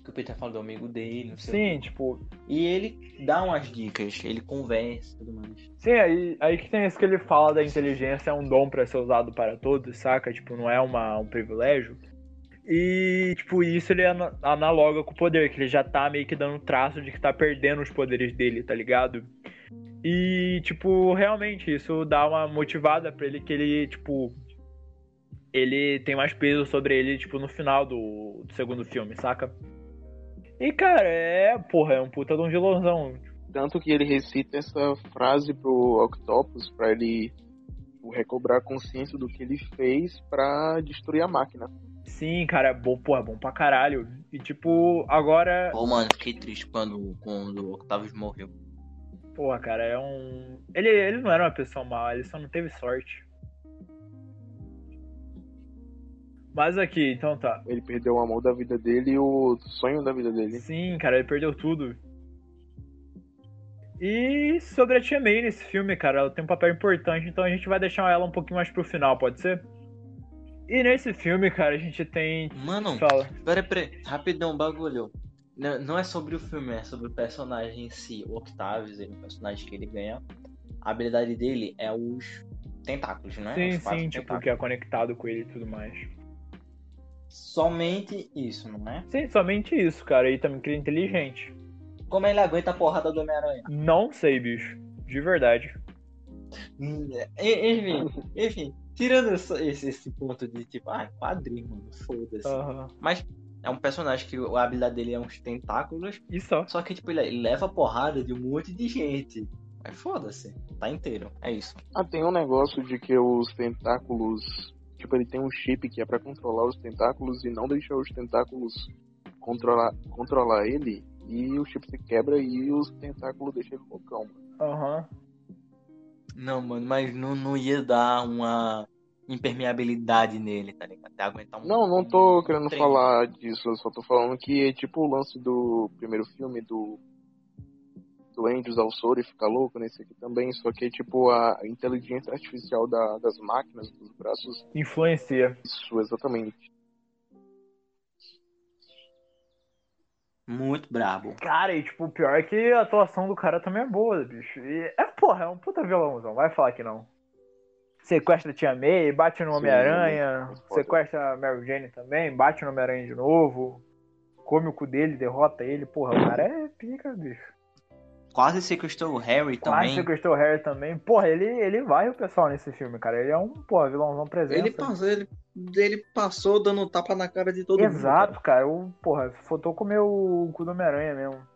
Que o Peter fala do amigo dele, não sei o Sim, tipo. E ele dá umas dicas, ele conversa e tudo mais. Sim, aí, aí que tem isso que ele fala da inteligência é um dom pra ser usado para todos, saca? Tipo, não é uma, um privilégio. E, tipo, isso ele ana- analoga com o poder, que ele já tá meio que dando traço de que tá perdendo os poderes dele, tá ligado? E, tipo, realmente, isso dá uma motivada pra ele que ele, tipo. Ele tem mais peso sobre ele, tipo, no final do, do segundo filme, saca? E, cara, é, porra, é um puta de um vilãozão. Tanto que ele recita essa frase pro Octopus pra ele tipo, recobrar a consciência do que ele fez pra destruir a máquina. Sim, cara, é bom, porra, é bom pra caralho. E tipo, agora. Pô, mano, fiquei triste quando, quando o Octavius morreu. Porra, cara, é um. Ele, ele não era uma pessoa má, ele só não teve sorte. Mas aqui, então tá. Ele perdeu o amor da vida dele e o sonho da vida dele. Sim, cara, ele perdeu tudo. E sobre a Tia May nesse filme, cara, ela tem um papel importante, então a gente vai deixar ela um pouquinho mais pro final, pode ser? E nesse filme, cara, a gente tem. Mano, Fala. pera, pera, rapidão, bagulho. Não, não é sobre o filme, é sobre o personagem em si. O Octavius, ele é um personagem que ele ganha. A habilidade dele é os tentáculos, né? Sim, sim, tipo, tentáculos. que é conectado com ele e tudo mais. Somente isso, não é? Sim, somente isso, cara. E também que ele é inteligente. Como ele aguenta a porrada do Homem-Aranha? Não sei, bicho. De verdade. Enfim, enfim, tirando esse, esse- ponto de tipo, ah, quadrinho, mano, foda-se. Aham. Mas é um personagem que a habilidade dele é uns tentáculos, E só. só que tipo, ele, leva porrada de um monte de gente. Mas foda-se, tá inteiro, é isso. Ah, tem um negócio de que os tentáculos. Tipo, ele tem um chip que é pra controlar os tentáculos e não deixar os tentáculos controlar, controlar ele. E o chip se quebra e os tentáculos deixam ele loucão. mano. Aham. Não, mano, mas não, não ia dar uma impermeabilidade nele, tá ligado? Até aguentar um. Não, não tô um querendo trem. falar disso, eu só tô falando que é tipo o lance do primeiro filme do. Do Andrews ao Soro e ficar louco nesse aqui também, só que tipo a inteligência artificial da- das máquinas, dos braços, Influencia. isso exatamente. Muito brabo. Cara, e tipo, o pior é que a atuação do cara também é boa, bicho. E é, porra, é um puta vilãozão, vai falar que não. Sequestra a Tia May, bate no Homem-Aranha, sequestra a Mary Jane também, bate no Homem-Aranha de novo, come o cu dele, derrota ele, porra, o cara é pica, bicho. Quase sequestrou o Harry Quase também. sequestrou o Harry também. Porra, ele, ele vai o pessoal nesse filme, cara. Ele é um, porra, vilãozão presente. Ele passou, ele, ele passou dando tapa na cara de todo mundo. Exato, cara. O, porra, faltou comer o cu do Homem-Aranha mesmo.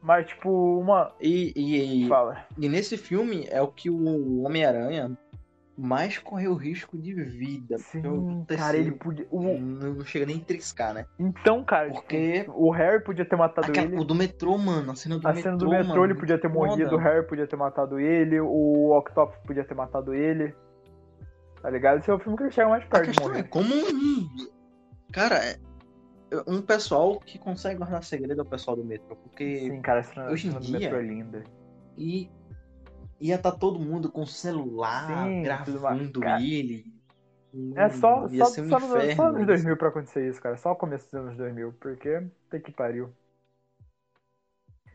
Mas, tipo, uma. E, e, e, Fala. e nesse filme é o que o Homem-Aranha mais correu risco de vida. Sim, porque cara, ele terceiro podia. o- Não, chega nem a triscar, né? Então, cara, Porque tipo, o Harry podia ter matado aquela- ele. o do metrô, mano, a cena do A metrô. cena do metrô mano, ele podia ter muito morrido, o foda. Harry podia ter matado ele, o Octopus podia ter matado ele. Tá ligado? Esse é o filme que ele chega mais A perto questão é como um. Cara, é- um pessoal que consegue guardar segredo é o pessoal do metrô. Porque Sim, cara, essa cena, hoje em cena do dia- metrô é linda. e ia estar todo mundo com celular Sim, gravando ele. É só, Ia só, ser um só, nos, só inferno nos isso. 2000 pra acontecer isso, cara. Só o começo dos anos 2000, porque tem que pariu.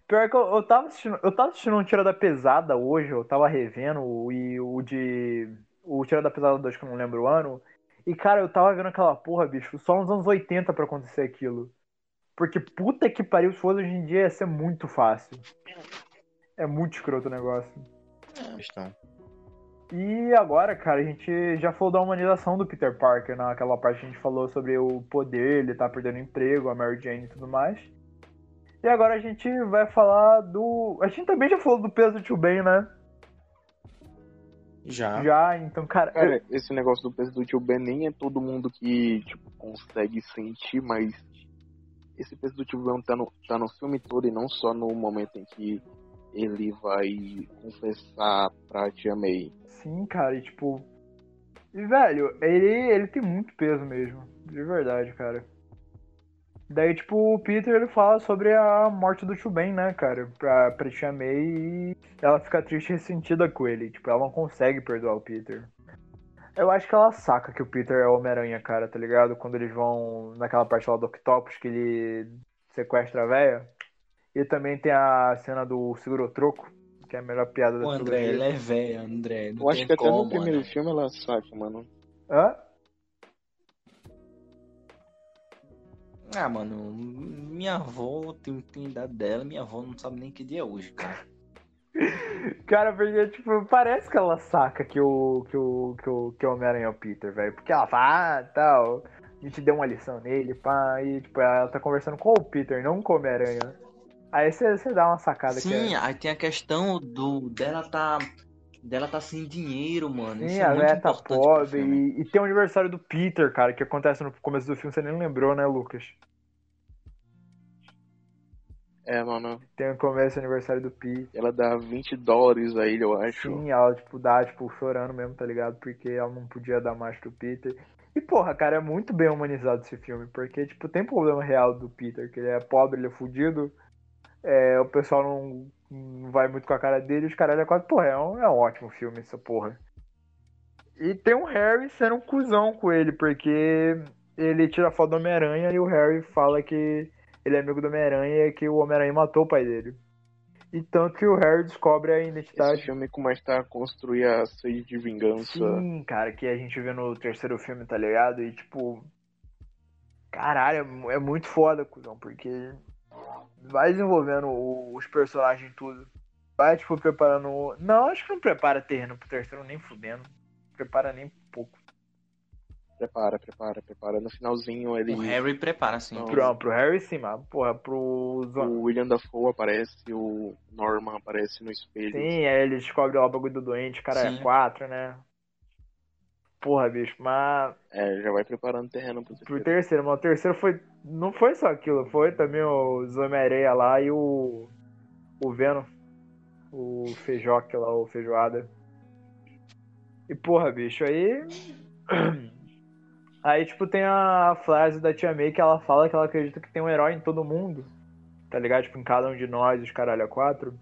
Pior que eu, eu tava assistindo, eu tava assistindo um Tira da Pesada hoje, eu tava revendo o- e o de o Tira da Pesada 2 que eu não lembro o ano. E cara, eu tava vendo aquela porra, bicho, só nos anos 80 pra acontecer aquilo. Porque puta que pariu, se fosse hoje em dia ia ser muito fácil. É muito escroto o negócio. Questão. E agora, cara, a gente já falou da humanização do Peter Parker, naquela parte que a gente falou sobre o poder, ele tá perdendo emprego, a Mary Jane e tudo mais. E agora a gente vai falar do. A gente também já falou do peso do Tio Ben, né? Já. Já, então, cara. Cara, esse negócio do peso do tio Ben nem é todo mundo que tipo, consegue sentir, mas esse peso do tio Ben tá no, tá no filme todo e não só no momento em que ele vai confessar pra Tia May. Sim, cara, e tipo. E, velho, ele, ele tem muito peso mesmo. De verdade, cara. Daí, tipo, o Peter ele fala sobre a morte do Tio Ben, né, cara? Pra, pra Tia May e ela fica triste e ressentida com ele. Tipo, ela não consegue perdoar o Peter. Eu acho que ela saca que o Peter é o Homem-Aranha, cara, tá ligado? Quando eles vão naquela parte lá do Octopus que ele sequestra a véia. E também tem a cena do seguro-troco, que é a melhor piada da Pô, André, trilogia. ele é velho, André. Não Eu acho que até como, no primeiro né? filme ela saca, mano. Hã? Ah, mano, minha avó tem, tem idade dela, minha avó não sabe nem que dia é hoje, cara. Cara, porque, tipo, parece que ela saca que o, que o, que o, que o Homem-Aranha é o Peter, velho. Porque ela fala, ah, tal, a gente deu uma lição nele, pá, e, tipo, ela tá conversando com o Peter, não com o Homem-Aranha. Aí você você dá uma sacada que Sim, é... aí tem a questão do dela tá dela tá sem dinheiro, mano. Sim, Isso é a muito véia tá pobre. E, e tem o aniversário do Peter, cara, que acontece no começo do filme, você nem lembrou, né, Lucas? É, mano. Tem o começo do aniversário do Peter. Ela dá 20 dólares a ele, eu acho. Sim, ela, tipo, dá, tipo, chorando mesmo, tá ligado? Porque ela não podia dar mais pro Peter. E, porra, cara, é muito bem humanizado esse filme, porque, tipo, tem problema real do Peter, que ele é pobre, ele é fudido, é, o pessoal não, não vai muito com a cara dele, os caras é quase, porra, é um, é um ótimo filme essa porra. E tem o Harry sendo um cuzão com ele, porque ele tira a foto do Homem-Aranha e o Harry fala que ele é amigo do Homem-Aranha e que o Homem-Aranha matou o pai dele. E tanto que o Harry descobre a identidade Esse filme começa a construir a sede de vingança. Sim, cara, que a gente vê no terceiro filme, tá ligado? E tipo. Caralho, é é muito foda, cuzão, porque vai desenvolvendo o- os personagens e tudo. Vai, tipo, preparando. Não, acho que não prepara terreno pro terceiro nem fudendo. Prepara nem pouco. Prepara, prepara, prepara. No finalzinho ele. O Harry prepara, assim. Não. Pro, pro Harry sim, mas, porra, pro. Zon- O William Dafoe aparece, o Norman aparece no espelho. Sim, aí ele descobre o bagulho do doente, o cara Sim. é quatro, né? Porra, bicho, mas. É, já vai preparando terreno pro Pro terceiro. terceiro, mas o terceiro foi. Não foi só aquilo, foi também o Homem-Areia lá e o. O Venom. O Feijoque lá, o Feijoada. E porra, bicho, aí. Aí, tipo, tem a frase da Tia May que ela fala que ela acredita que tem um herói em todo mundo. Tá ligado? Tipo, em cada um de nós, os caralho a quatro.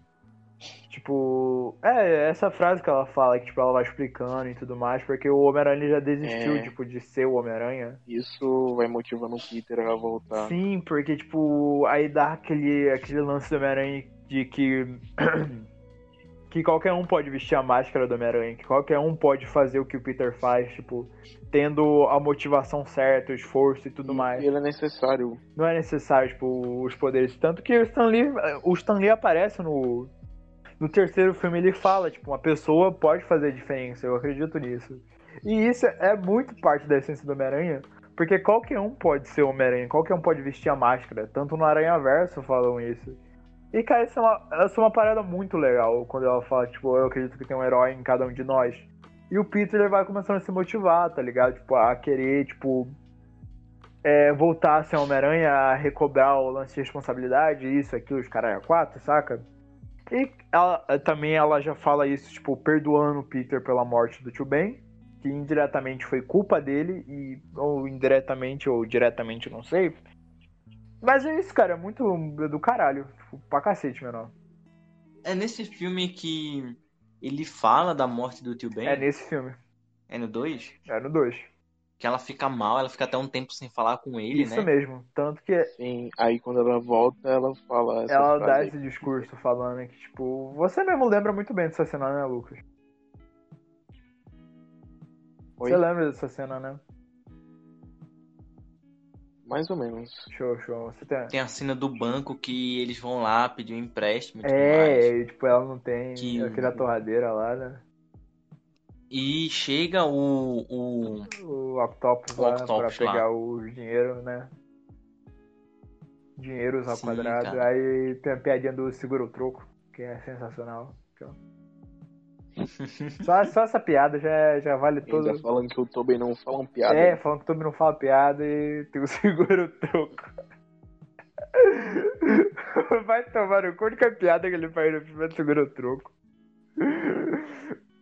Tipo, é, essa frase que ela fala, que tipo, ela vai explicando e tudo mais, porque o Homem-Aranha já desistiu, É. tipo, de ser o Homem-Aranha. Isso vai motivando o Peter a voltar. Sim, porque, tipo, aí dá aquele, aquele lance do Homem-Aranha de que. que qualquer um pode vestir a máscara do Homem-Aranha, que qualquer um pode fazer o que o Peter faz, tipo, tendo a motivação certa, o esforço e tudo E mais. ele é necessário. Não é necessário, tipo, os poderes. Tanto que o Stan Lee, o Stan Lee aparece no. No terceiro filme ele fala, tipo, uma pessoa pode fazer diferença, eu acredito nisso. E isso é muito parte da essência do Homem-Aranha, porque qualquer um pode ser Homem-Aranha, qualquer um pode vestir a máscara, tanto no Aranha Verso falam isso. E, cara, isso é, uma, isso é uma parada muito legal, quando ela fala, tipo, eu acredito que tem um herói em cada um de nós. E o Peter ele vai começando a se motivar, tá ligado? Tipo, a querer, tipo, é, voltar a ser Homem-Aranha, a recobrar o lance de responsabilidade, isso, aquilo, os caras quatro, saca? E ela, eh, também ela já fala isso, tipo, perdoando o Peter pela morte do tio Ben, que indiretamente foi culpa dele, e, ou indiretamente, ou diretamente, não sei. Mas é isso, cara, é muito do caralho, tipo, pra cacete, menor. É nesse filme que ele fala da morte do tio Ben? É nesse filme, É no 2? é no 2. Que ela fica mal, ela fica até um tempo sem falar com ele, Isso né? mesmo, tanto que Sim, aí quando ela volta, ela fala essa ela frase dá aí. esse discurso falando que, tipo, você mesmo lembra muito bem dessa cena, né, Lucas? Oi? Você lembra dessa cena, né? Mais ou menos. Show, show. Você tem... Tem a cena do banco que eles vão lá pedir um empréstimo É, e, tipo, ela não tem Que- aquela torradeira lá, né? E chega o. o... O Octopus O lá Octopus pra lá. pegar o dinheiro, né? Dinheiros ao Sim, quadrado. cara. Aí tem a piadinha do seguro troco, que é sensacional. Então, Só, só essa piada já, já vale todo. Ainda falando que o Tobey não fala piada. É, falando que todo mundo não fala piada e tem o seguro troco. Vai tomar no cu, a única piada que ele faz no filme é seguro troco.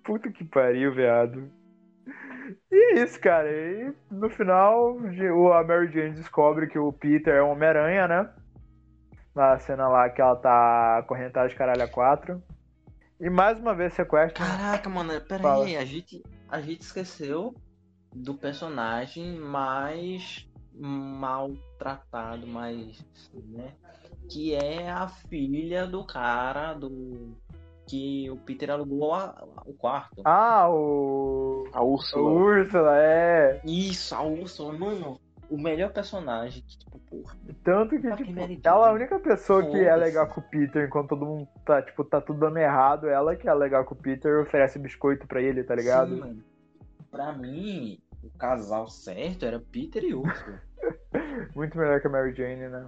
Puta que pariu, viado. E é isso, cara. E no final, o- a Mary Jane descobre que o Peter é um Homem-Aranha, né? Na cena lá que ela tá acorrentada de caralho a quatro. E mais uma vez sequestra. Caraca, mano, pera Fala. aí, a gente, a gente esqueceu do personagem mais maltratado, mais, né? Que é a filha do cara do que o Peter alugou a- o quarto. Ah, o. A Úrsula. Úrsula, é. Isso, a Úrsula, mano, o melhor personagem que, tipo, porra. Tanto que, tipo, ela é a única pessoa que é legal com o Peter, enquanto todo mundo tá, tipo, tá tudo dando errado. Ela que é legal com o Peter oferece biscoito pra ele, tá ligado? Sim, mano. Pra mim, o casal certo era Peter e Úrsula. Muito melhor que a Mary Jane, né?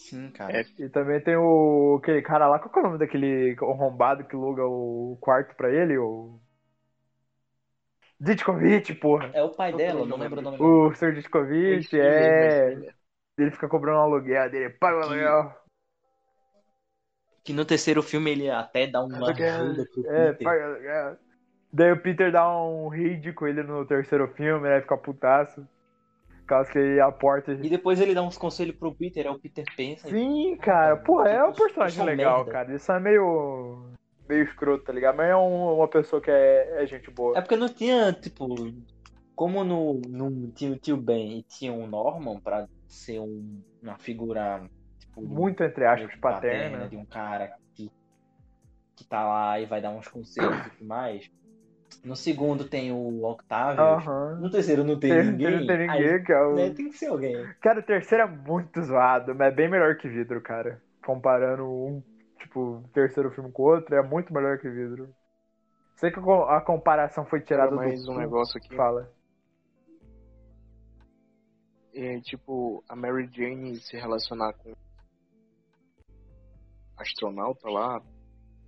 Sim, cara. É. E também tem o. aquele cara lá, qual que é o nome daquele arrombado que aluga o quarto pra ele? O. Ditkovic, porra. É o pai Eu dela, não não lembro o nome O Sr. Ditkovic, é. Ele fica cobrando um aluguel dele, paga o Que- aluguel. Que no terceiro filme ele até dá uma ajuda pro É, Peter. paga o aluguel. Daí o Peter dá um raid com ele no terceiro filme, né? Fica putaço. Caso que a porta. E depois ele dá uns conselhos pro Peter, aí o Peter pensa. e- Sim, cara. Pô, é um Eu personagem sou legal, merda. cara. Isso é meio. meio escroto, tá ligado? Mas é um- uma pessoa que é, é gente boa. É porque não tinha, tipo. Como no, no tinha o tio Ben e tinha o Norman pra ser um, uma figura. Tipo, Muito, entre aspas, que paterna. De um cara que, que tá lá e vai dar uns conselhos e tudo mais. No segundo tem o Octavio. Aham. No terceiro não tem Tem- ninguém. Não tem aí, ninguém, que é o. né, tem que ser alguém. Cara, o terceiro é muito zoado, mas é bem melhor que vidro, cara. Comparando um, tipo, terceiro filme com o outro, é muito melhor que vidro. Sei que a co- a comparação foi tirada mais do. um negócio aqui. Fala. É, tipo, a Mary Jane se relacionar com o astronauta lá,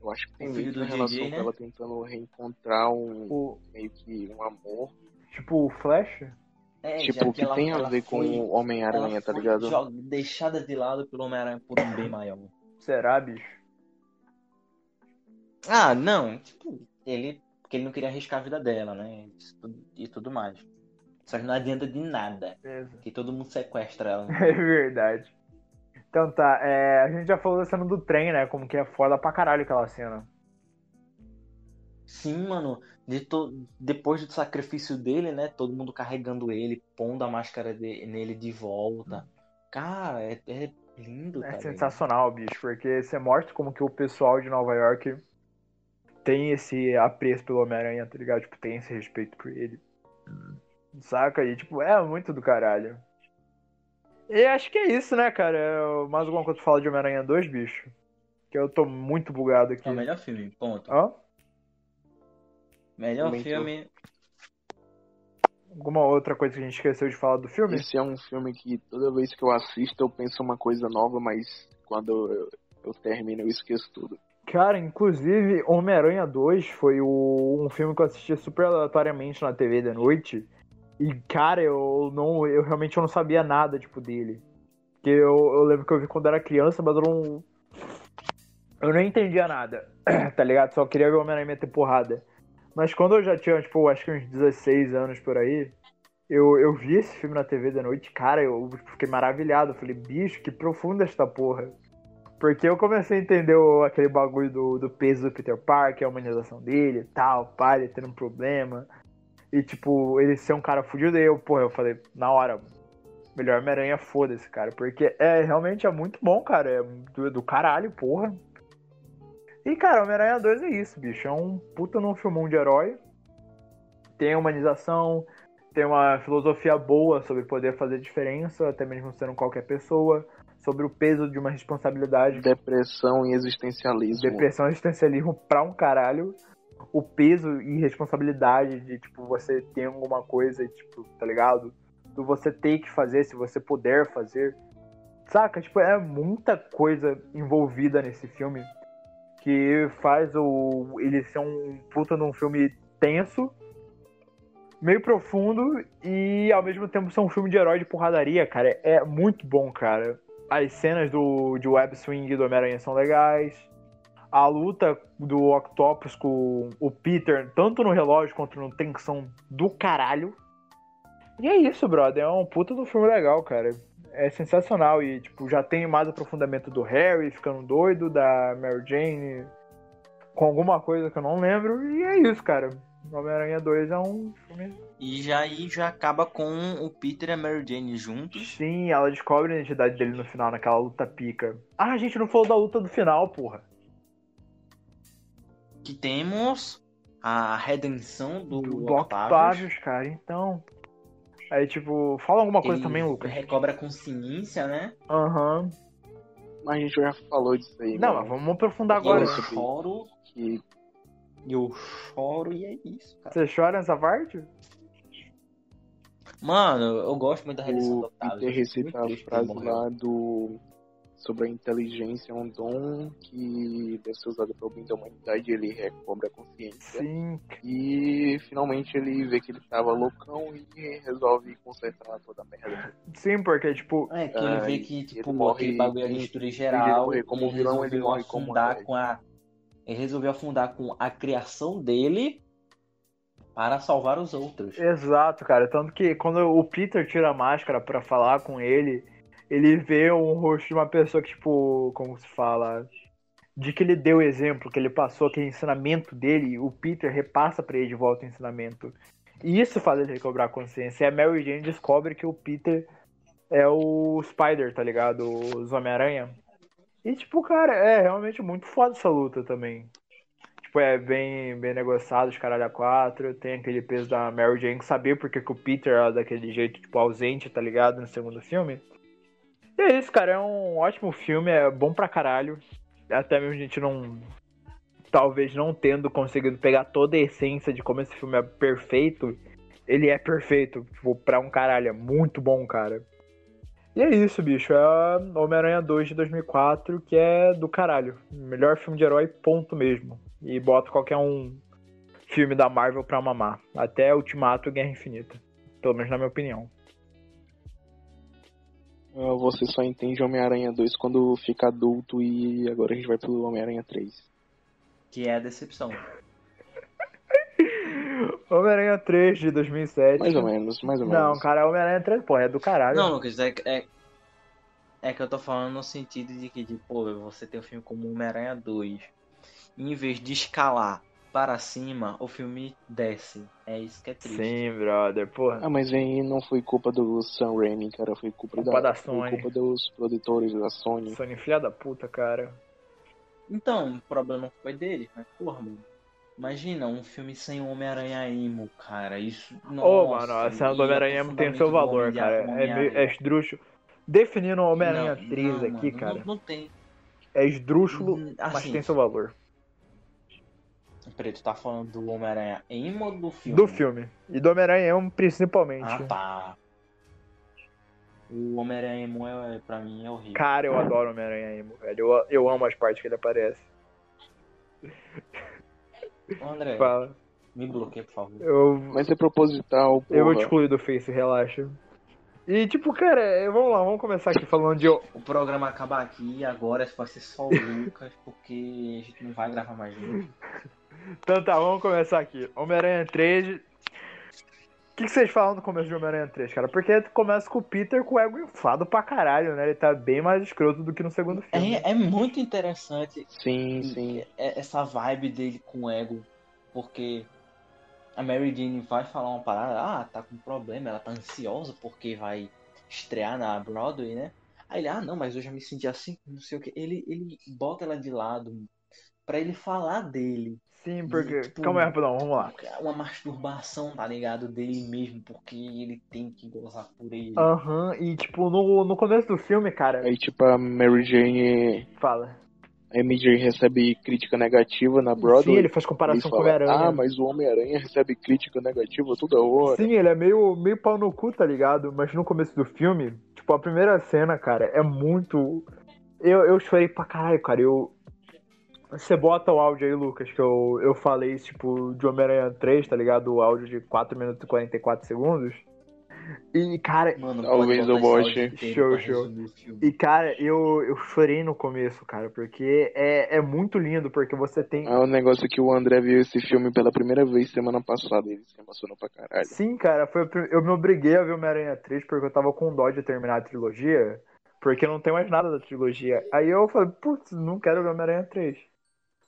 eu acho que tem O muito do em relação com né? ela tentando reencontrar um O, meio que um amor. tipo, o Flash? É, tipo, que ela- tem a ver com foi- o ela Homem-Aranha, tá ligado? deixada de lado pelo Homem-Aranha por um bem maior. Será, bicho? Ah, não, tipo, ele. Porque ele não queria arriscar a vida dela, né? Isso tudo- E tudo mais. Só que não adianta de nada. Beleza. Que todo mundo sequestra ela. É verdade. Então tá, é, a gente já falou da cena do trem, né? Como que é foda pra caralho aquela cena. Sim, mano. De to... Depois do sacrifício dele, né? Todo mundo carregando ele, pondo a máscara de- nele de volta. Cara, é, é lindo, É cara. sensacional, bicho, porque você mostra como que o pessoal de Nova York tem esse apreço pelo Homem-Aranha, tá ligado? Tipo, tem esse respeito por ele. Saca? E, tipo, é muito do caralho. E acho que é isso, né, cara? É, Mais alguma coisa pra falar de Homem-Aranha 2, bicho? Que eu tô muito bugado aqui. É o melhor filme, ponto. Hã? Melhor Comentou. filme. Alguma outra coisa que a gente esqueceu de falar do filme? Esse é um filme que toda vez que eu assisto eu penso uma coisa nova, mas quando eu, eu termino eu esqueço tudo. Cara, inclusive, Homem-Aranha 2 foi o- um filme que eu assisti super aleatoriamente na TV de noite. E, cara, eu não. Eu realmente não sabia nada, tipo, dele. Porque eu, eu lembro que eu vi quando era criança, mas eu não. Eu não entendia nada, tá ligado? Só queria ver o Homem-Aranha meter porrada. Mas quando eu já tinha, tipo, acho que uns 16 anos por aí, eu, eu vi esse filme na TV de noite, cara, eu fiquei maravilhado. Eu falei, bicho, que profunda esta porra. Porque eu comecei a entender o- aquele bagulho do, do peso do Peter Parker, a humanização dele e tal, pai, ele tendo um problema. E, tipo, ele ser um cara fudido. E eu, porra, eu falei, na hora, melhor Homem-Aranha, foda-se, cara. Porque é realmente é muito bom, cara. É do, do caralho, porra. E, cara, Homem-Aranha 2 é isso, bicho. É um puta num filmão de herói. Tem humanização, tem uma filosofia boa sobre poder fazer diferença, até mesmo sendo qualquer pessoa. Sobre o peso de uma responsabilidade Depressão e existencialismo. Depressão e existencialismo pra um caralho. O peso e responsabilidade de, tipo, você ter alguma coisa, tipo, tá ligado? Do você ter que fazer, se você puder fazer. Saca? Tipo, é muita coisa envolvida nesse filme que faz o ele ser um puta num filme tenso, meio profundo e ao mesmo tempo ser um filme de herói de porradaria, cara. É muito bom, cara. As cenas do de web swing do Homem-Aranha são legais. A luta do Octopus com o Peter, tanto no relógio quanto no trem, são do caralho. E é isso, brother. É um puta do filme legal, cara é sensacional e tipo já tem mais aprofundamento do Harry ficando doido, da Mary Jane com alguma coisa que eu não lembro e é isso, cara. Homem-Aranha 2 é um filme. E já aí já acaba com o Peter e a Mary Jane juntos. Sim, ela descobre a identidade dele no final, naquela luta pica. Ah, a gente não falou da luta do final, porra. Que temos a redenção do, do Octavius, cara. Então, Aí, tipo, fala alguma coisa Ele também, Lucas. Recobra a consciência, né? Aham. Mas a gente já falou disso aí. Não, mano. mas vamos aprofundar agora. Eu choro. Que Eu choro e é isso, cara. Você chora nessa parte? Mano, eu gosto muito da redenção do o Octavio. Peter recita a frase lá do sobre a inteligência é um dom que deve ser usado para o bem da humanidade. Ele recobra a consciência. Sim. E finalmente ele vê que ele tava loucão e resolve consertar toda a merda. Sim, porque, tipo, É, que ele Ah, vê que, ele tipo, morre aquele bagulho ia em- destruir ele geral. morre como e vilão, ele morre como com a. Ele resolveu afundar com a criação dele para salvar os outros. exato, cara. Tanto que quando o Peter tira a máscara pra falar com ele, ele vê um rosto de uma pessoa que, tipo, como se fala, de que ele deu exemplo, que ele passou aquele ensinamento dele, o Peter repassa pra ele de volta o ensinamento. E isso faz ele recobrar a consciência. E a Mary Jane descobre que o Peter é o Spider, tá ligado? Os Homem-Aranha. E, tipo, cara, é realmente muito foda essa luta também. Tipo, é bem, bem negociado, os caralho a quatro. Tem aquele peso da Mary Jane saber porque que o Peter é daquele jeito, tipo, ausente, tá ligado? No segundo filme. E é isso, cara. É um ótimo filme, é bom pra caralho. Até mesmo a gente não. Talvez não tendo conseguido pegar toda a essência de como esse filme é perfeito. Ele é perfeito, tipo, pra um caralho. É muito bom, cara. E é isso, bicho. É Homem-Aranha 2 de 2004, que é do caralho. Melhor filme de herói, ponto mesmo. E bota qualquer um filme da Marvel pra mamar. Até Ultimato e Guerra Infinita. Pelo menos na minha opinião. Ah, Você só entende Homem-Aranha 2 quando fica adulto e agora a gente vai pro Homem-Aranha 3. Que é a decepção. Homem-Aranha 3 de 2007. Mais ou menos, mais ou menos. Não, cara, Homem-Aranha 3, pô, é do caralho. Não, Lucas, é, é, é que eu tô falando no sentido de que, tipo, pô, você tem um filme como Homem-Aranha 2. E em vez de escalar para cima, o filme desce. É isso que é triste. Sim, brother, porra. Ah, mas aí não foi culpa do Sam Raimi, cara. Foi culpa, Culpa da foi Sony. culpa dos produtores da Sony. Sony filha da puta, cara. Então, o problema não foi dele, mas porra, mano. Imagina um filme sem o Homem-Aranha emo, cara. Isso. Ô, nossa, mano, a cena do Homem-Aranha tem o seu valor, cara. É, é esdrúxulo. Definindo o Homem-Aranha Não, 3 não, aqui, mano, cara, Não, não tem. é esdrúxulo, Hum, mas assim, tem seu valor. Tu tá falando do Homem-Aranha emo ou do filme? Do filme. E do Homem-Aranha 1, principalmente. Ah, tá. O Homem-Aranha emo, é, pra mim, é horrível. Cara, eu adoro o Homem-Aranha emo, velho. Eu, eu amo as partes que ele aparece. Ô, André, Fala. me bloqueia, por favor. Eu, Mas é proposital, eu vou te porra. excluir do Face, relaxa. E, tipo, cara, é, vamos lá, vamos começar aqui falando de. O programa acaba aqui e agora vai ser só o Lucas, porque a gente não vai gravar mais junto. Então tá, vamos começar aqui. Homem-Aranha 3. O que, que vocês falam no começo de Homem-Aranha 3, cara? Porque começa com o Peter com o ego inflado pra caralho, né? Ele tá bem mais escroto do que no segundo filme. É, é muito interessante Sim, sim. é- essa vibe dele com o ego, porque a Mary Jane vai falar uma parada, ah, tá com problema, ela tá ansiosa porque vai estrear na Broadway, né? Aí ele, ah, não, mas eu já me senti assim, não sei o que. Ele, ele bota ela de lado pra ele falar dele. Sim, porque. Tipo, Calma aí, rapidão, vamos lá. Uma masturbação, tá ligado? Dele mesmo, porque ele tem que gozar por ele. Aham, e tipo, no, no começo do filme, cara. Aí, tipo, a Mary Jane. Fala. A MJ recebe crítica negativa na Broadway. Sim, ele faz comparação com o fala, Homem-Aranha. ah, mas o Homem-Aranha recebe crítica negativa toda hora. Sim, ele é meio, meio pau no cu, tá ligado? Mas no começo do filme, tipo, a primeira cena, cara, é muito. Eu, eu chorei pra caralho, cara. Eu. Você bota o áudio aí, Lucas, que eu, eu falei, tipo, de Homem-Aranha 3, tá ligado? O áudio de 4 minutos e 44 segundos. E, cara, Mano, Talvez eu bote. Show, show. e, cara, eu, eu chorei no começo, cara, porque é, é muito lindo, porque você tem. É um negócio que o André viu esse filme pela primeira vez semana passada. Ele se emocionou pra caralho. Sim, cara, foi, eu me obriguei a ver Homem-Aranha 3 porque eu tava com dó de terminar a trilogia, porque não tem mais nada da trilogia. Aí eu falei, putz, não quero ver Homem-Aranha 3.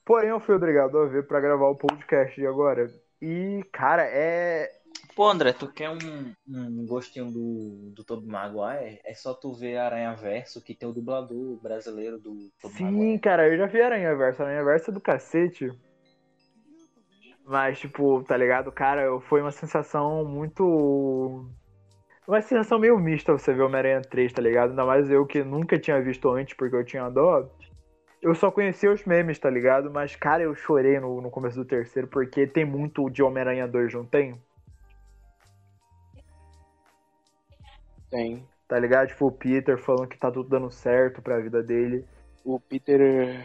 Porém, eu fui obrigado a ver pra gravar o podcast de agora. E, cara, é. Pô, André, tu quer um, um gostinho do, do Tobey Maguire? É só tu ver Aranha Verso, que tem o dublador brasileiro do Tobey Sim, Maguire. cara, eu já vi Aranha Verso. Aranha Verso é do cacete. Mas, tipo, tá ligado? Cara, foi uma sensação muito. Uma sensação meio mista você ver Homem-Aranha 3, tá ligado? Ainda mais eu que nunca tinha visto antes porque eu tinha dó. Eu só conhecia os memes, tá ligado? Mas, cara, eu chorei no, no começo do terceiro porque tem muito de Homem-Aranha 2, não tem? Tem. Tá ligado? Tipo, o Peter falando que tá tudo dando certo pra vida dele. O Peter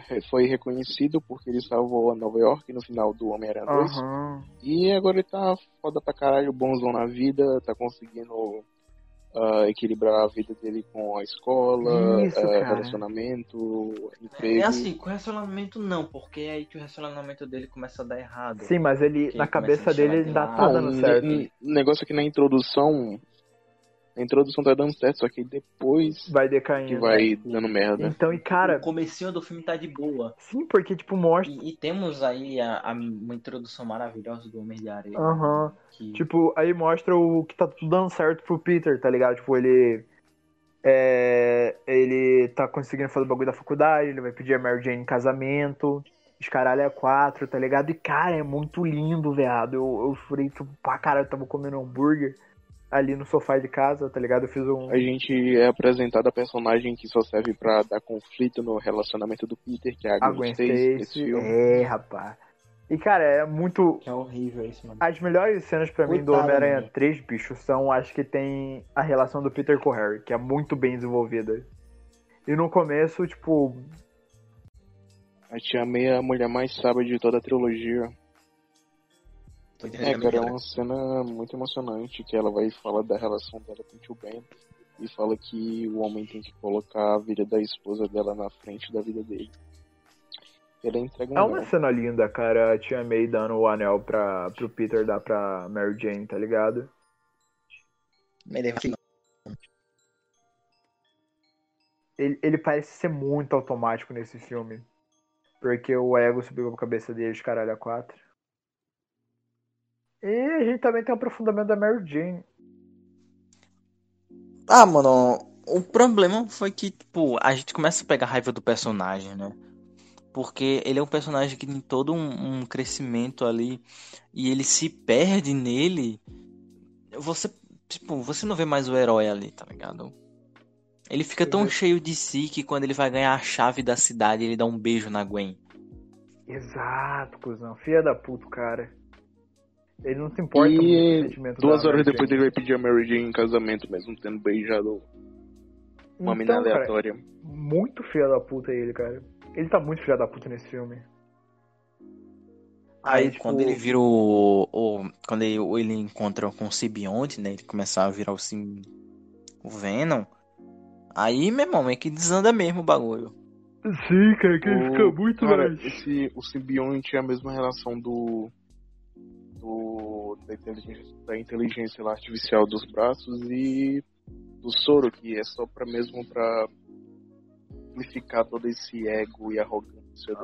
eh, foi reconhecido porque ele salvou a Nova York no final do Homem-Aranha 2. Aham. E agora ele tá foda pra caralho, bonzão na vida, tá conseguindo ah, equilibrar a vida dele com a escola, Isso, cara. relacionamento, emprego. É assim, com relacionamento não, porque é aí que o relacionamento dele começa a dar errado. Sim, mas ele, na ele cabeça dele, ele ainda tá Não, dando certo. ne- negócio que na introdução. A introdução tá dando certo, só que depois Vai que decaindo. vai dando merda. Então, e o cara, comecinho do filme tá de boa. sim, porque, tipo, mostra. E, e temos aí a, a- uma introdução maravilhosa do Homem de Areia. Aham. que- Tipo, aí mostra o que tá tudo dando certo pro Peter, tá ligado? Tipo, ele. É, ele tá conseguindo fazer o bagulho da faculdade, ele vai pedir a Mary Jane em casamento. Os caralho é quatro, tá ligado? E, cara, é muito lindo, viado. Eu, eu chorei, tipo, pra caralho, eu tava comendo hambúrguer ali no sofá de casa, tá ligado? Eu fiz um. A gente é apresentado a personagem que só serve pra dar conflito no relacionamento do Peter, que é a Gwen Aguentei Stacy. É, rapaz. E, cara, é muito. Que é horrível isso, mano. As melhores cenas pra mim do Homem-Aranha mano. 3, bicho, são as que tem a relação do Peter com o Harry, que é muito bem desenvolvida. E no começo, tipo, A Tia May é a mulher mais sábia de toda a trilogia. É, cara, é uma cena muito emocionante que ela vai falar da relação dela com o tio Ben e fala que o homem tem que colocar a vida da esposa dela na frente da vida dele. Ela entrega um é uma anel. cena linda, cara, a Tia May dando o anel pra, pro Peter dar pra Mary Jane, tá ligado? Ele Ele, ele parece ser muito automático nesse filme. Porque o ego subiu pra cabeça dele, de caralho, a quatro. E a gente também tem o aprofundamento da Mary Jane. Ah, mano, o problema foi que, tipo, a gente começa a pegar raiva do personagem, né? Porque ele é um personagem que tem todo um, um crescimento ali e ele se perde nele. Você, tipo, você não vê mais o herói ali, tá ligado? Ele fica tão Uhum. cheio de si que quando ele vai ganhar a chave da cidade, ele dá um beijo na Gwen. Exato, cuzão. Filha da puta, cara. Ele não se importa muito com o E sentimento duas horas depois Jane. ele vai pedir a Mary Jane em casamento, mesmo tendo beijado uma mina Então, cara, aleatória. muito filha da puta ele, cara. Ele tá muito filha da puta nesse filme. Aí, Aí, tipo- quando ele vira o, o- Quando ele, ele encontra com o simbionte, né? Ele começa a virar o, sim, o Venom. Aí, meu irmão, é que desanda mesmo o bagulho. Sim, cara, que O- cara, esse, o simbionte é a mesma relação do, do da, inteligência, da inteligência artificial dos braços e do soro, que é só pra mesmo pra amplificar todo esse ego e arrogância.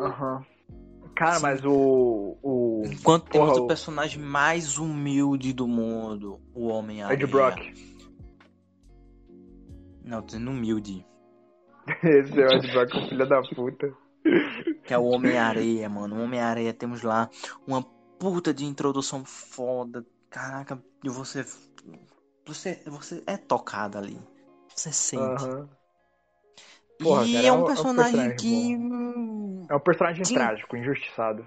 Cara, Sim. mas o. O. Enquanto temos Porra, o personagem mais humilde do mundo, o Homem-Aranha. Ed Brock. Não, tô dizendo humilde. Esse é o Ed Brock, filho da puta. Que é o Homem-Areia, mano. O Homem-Areia temos lá uma puta de introdução foda. Caraca, e você. Você, você é tocado ali. Você sente. Aham. Porra, e cara, é é um é um personagem personagem que. hum, É um personagem Sim. trágico, injustiçado.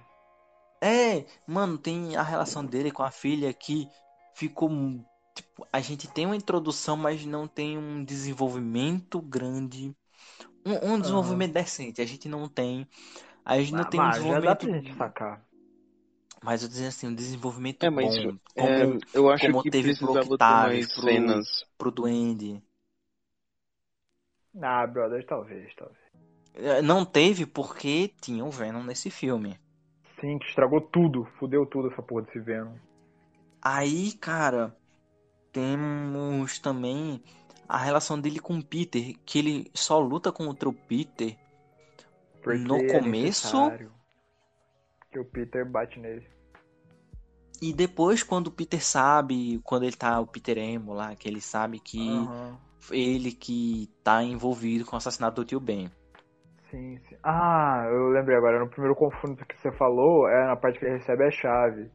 É, mano, tem a relação dele com a filha que ficou. Tipo, a gente tem uma introdução, mas não tem um desenvolvimento grande. Um, um desenvolvimento decente. A gente não tem. A gente não Ah, tem um mas já dá desenvolvimento. pra gente sacar. Mas eu dizer assim, um desenvolvimento É, mas bom. é, Como eu acho como que teve pro Octavio, pro- cenas. pro Duende. Ah, brother, talvez, talvez. É, Não teve porque tinha o Venom nesse filme. Sim, que estragou tudo. Fudeu tudo essa porra desse Venom. Aí, cara, temos também a relação dele com o Peter, que ele só luta contra o Peter Porque No é começo- necessário Que o Peter bate nele. e depois quando o Peter sabe, quando ele tá o Peter Emo lá, que ele sabe que Aham. ele que tá envolvido com o assassinato do tio Ben. Sim, sim. Ah, eu lembrei agora. No primeiro confronto que você falou, é na parte que ele recebe a chave.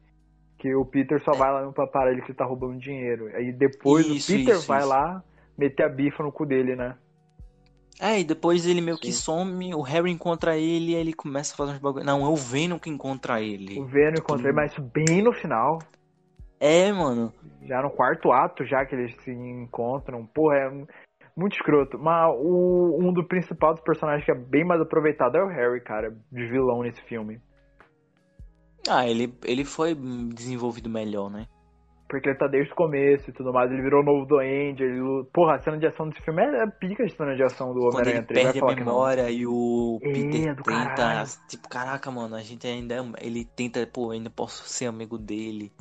Que o Peter só vai lá parar ele que tá roubando dinheiro. Aí depois Isso, o Peter isso, vai isso. lá meter a bifa no cu dele, né? É, e depois ele meio que Sim. some, o Harry encontra ele e ele começa a fazer uns bagulho. Não, é o Venom que encontra ele. O Venom encontra ele, mas bem no final. É, mano. Já no quarto ato, já que eles se encontram. Porra, é muito escroto. Mas o, um do principal dos personagens que é bem mais aproveitado é o Harry, cara, de vilão nesse filme. Ah, ele, ele foi desenvolvido melhor, né? Porque ele tá desde o começo e tudo mais. Ele virou o novo Duende. Ele... Porra, a cena de ação desse filme é, é pica de cena de ação do Homem-Aranha ele 3. Vai perde a que memória e o É, Peter do tenta. caralho. Tipo, caraca, mano, a gente ainda. é- Ele tenta, pô, ainda posso ser amigo dele.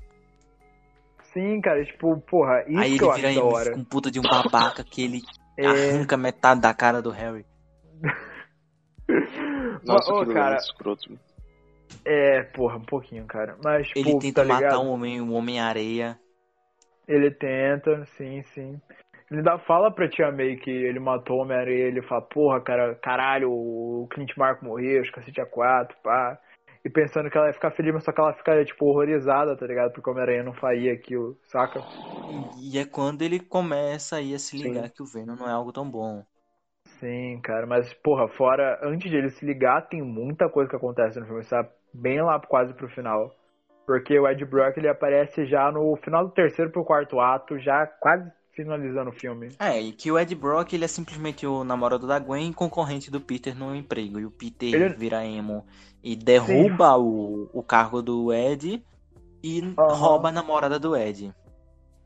Sim, cara, tipo, porra, isso Aí que ele vira da um, hora. um puta de um babaca que ele É, arranca metade da cara do Harry. Nossa, Ô, aquilo é cara, escroto. É, porra, um pouquinho, cara. Mas, Ele tenta tá matar ligado? um homem, um Homem-Areia. Ele tenta, sim, sim. Ele ainda fala pra Tia May que ele matou o Homem-Aranha, ele fala, porra, cara, caralho, o Clint Marco morreu, os cacete a quatro, pá. E pensando que ela ia ficar feliz, mas só que ela fica, tipo, horrorizada, tá ligado? Porque o Homem-Aranha não faria aquilo, saca? E é quando ele começa aí a se Sim. ligar que o Venom não é algo tão bom. Sim, cara, mas, porra, fora, antes de ele se ligar, tem muita coisa que acontece no filme, sabe? Bem lá quase pro final. Porque o Ed Brock, ele aparece já no final do terceiro pro quarto ato, já quase finalizando o filme. É, e que o Ed Brock ele é simplesmente o namorado da Gwen e concorrente do Peter no emprego. E o Peter Ele- vira emo e derruba o, o cargo do Ed e Aham. rouba a namorada do Ed.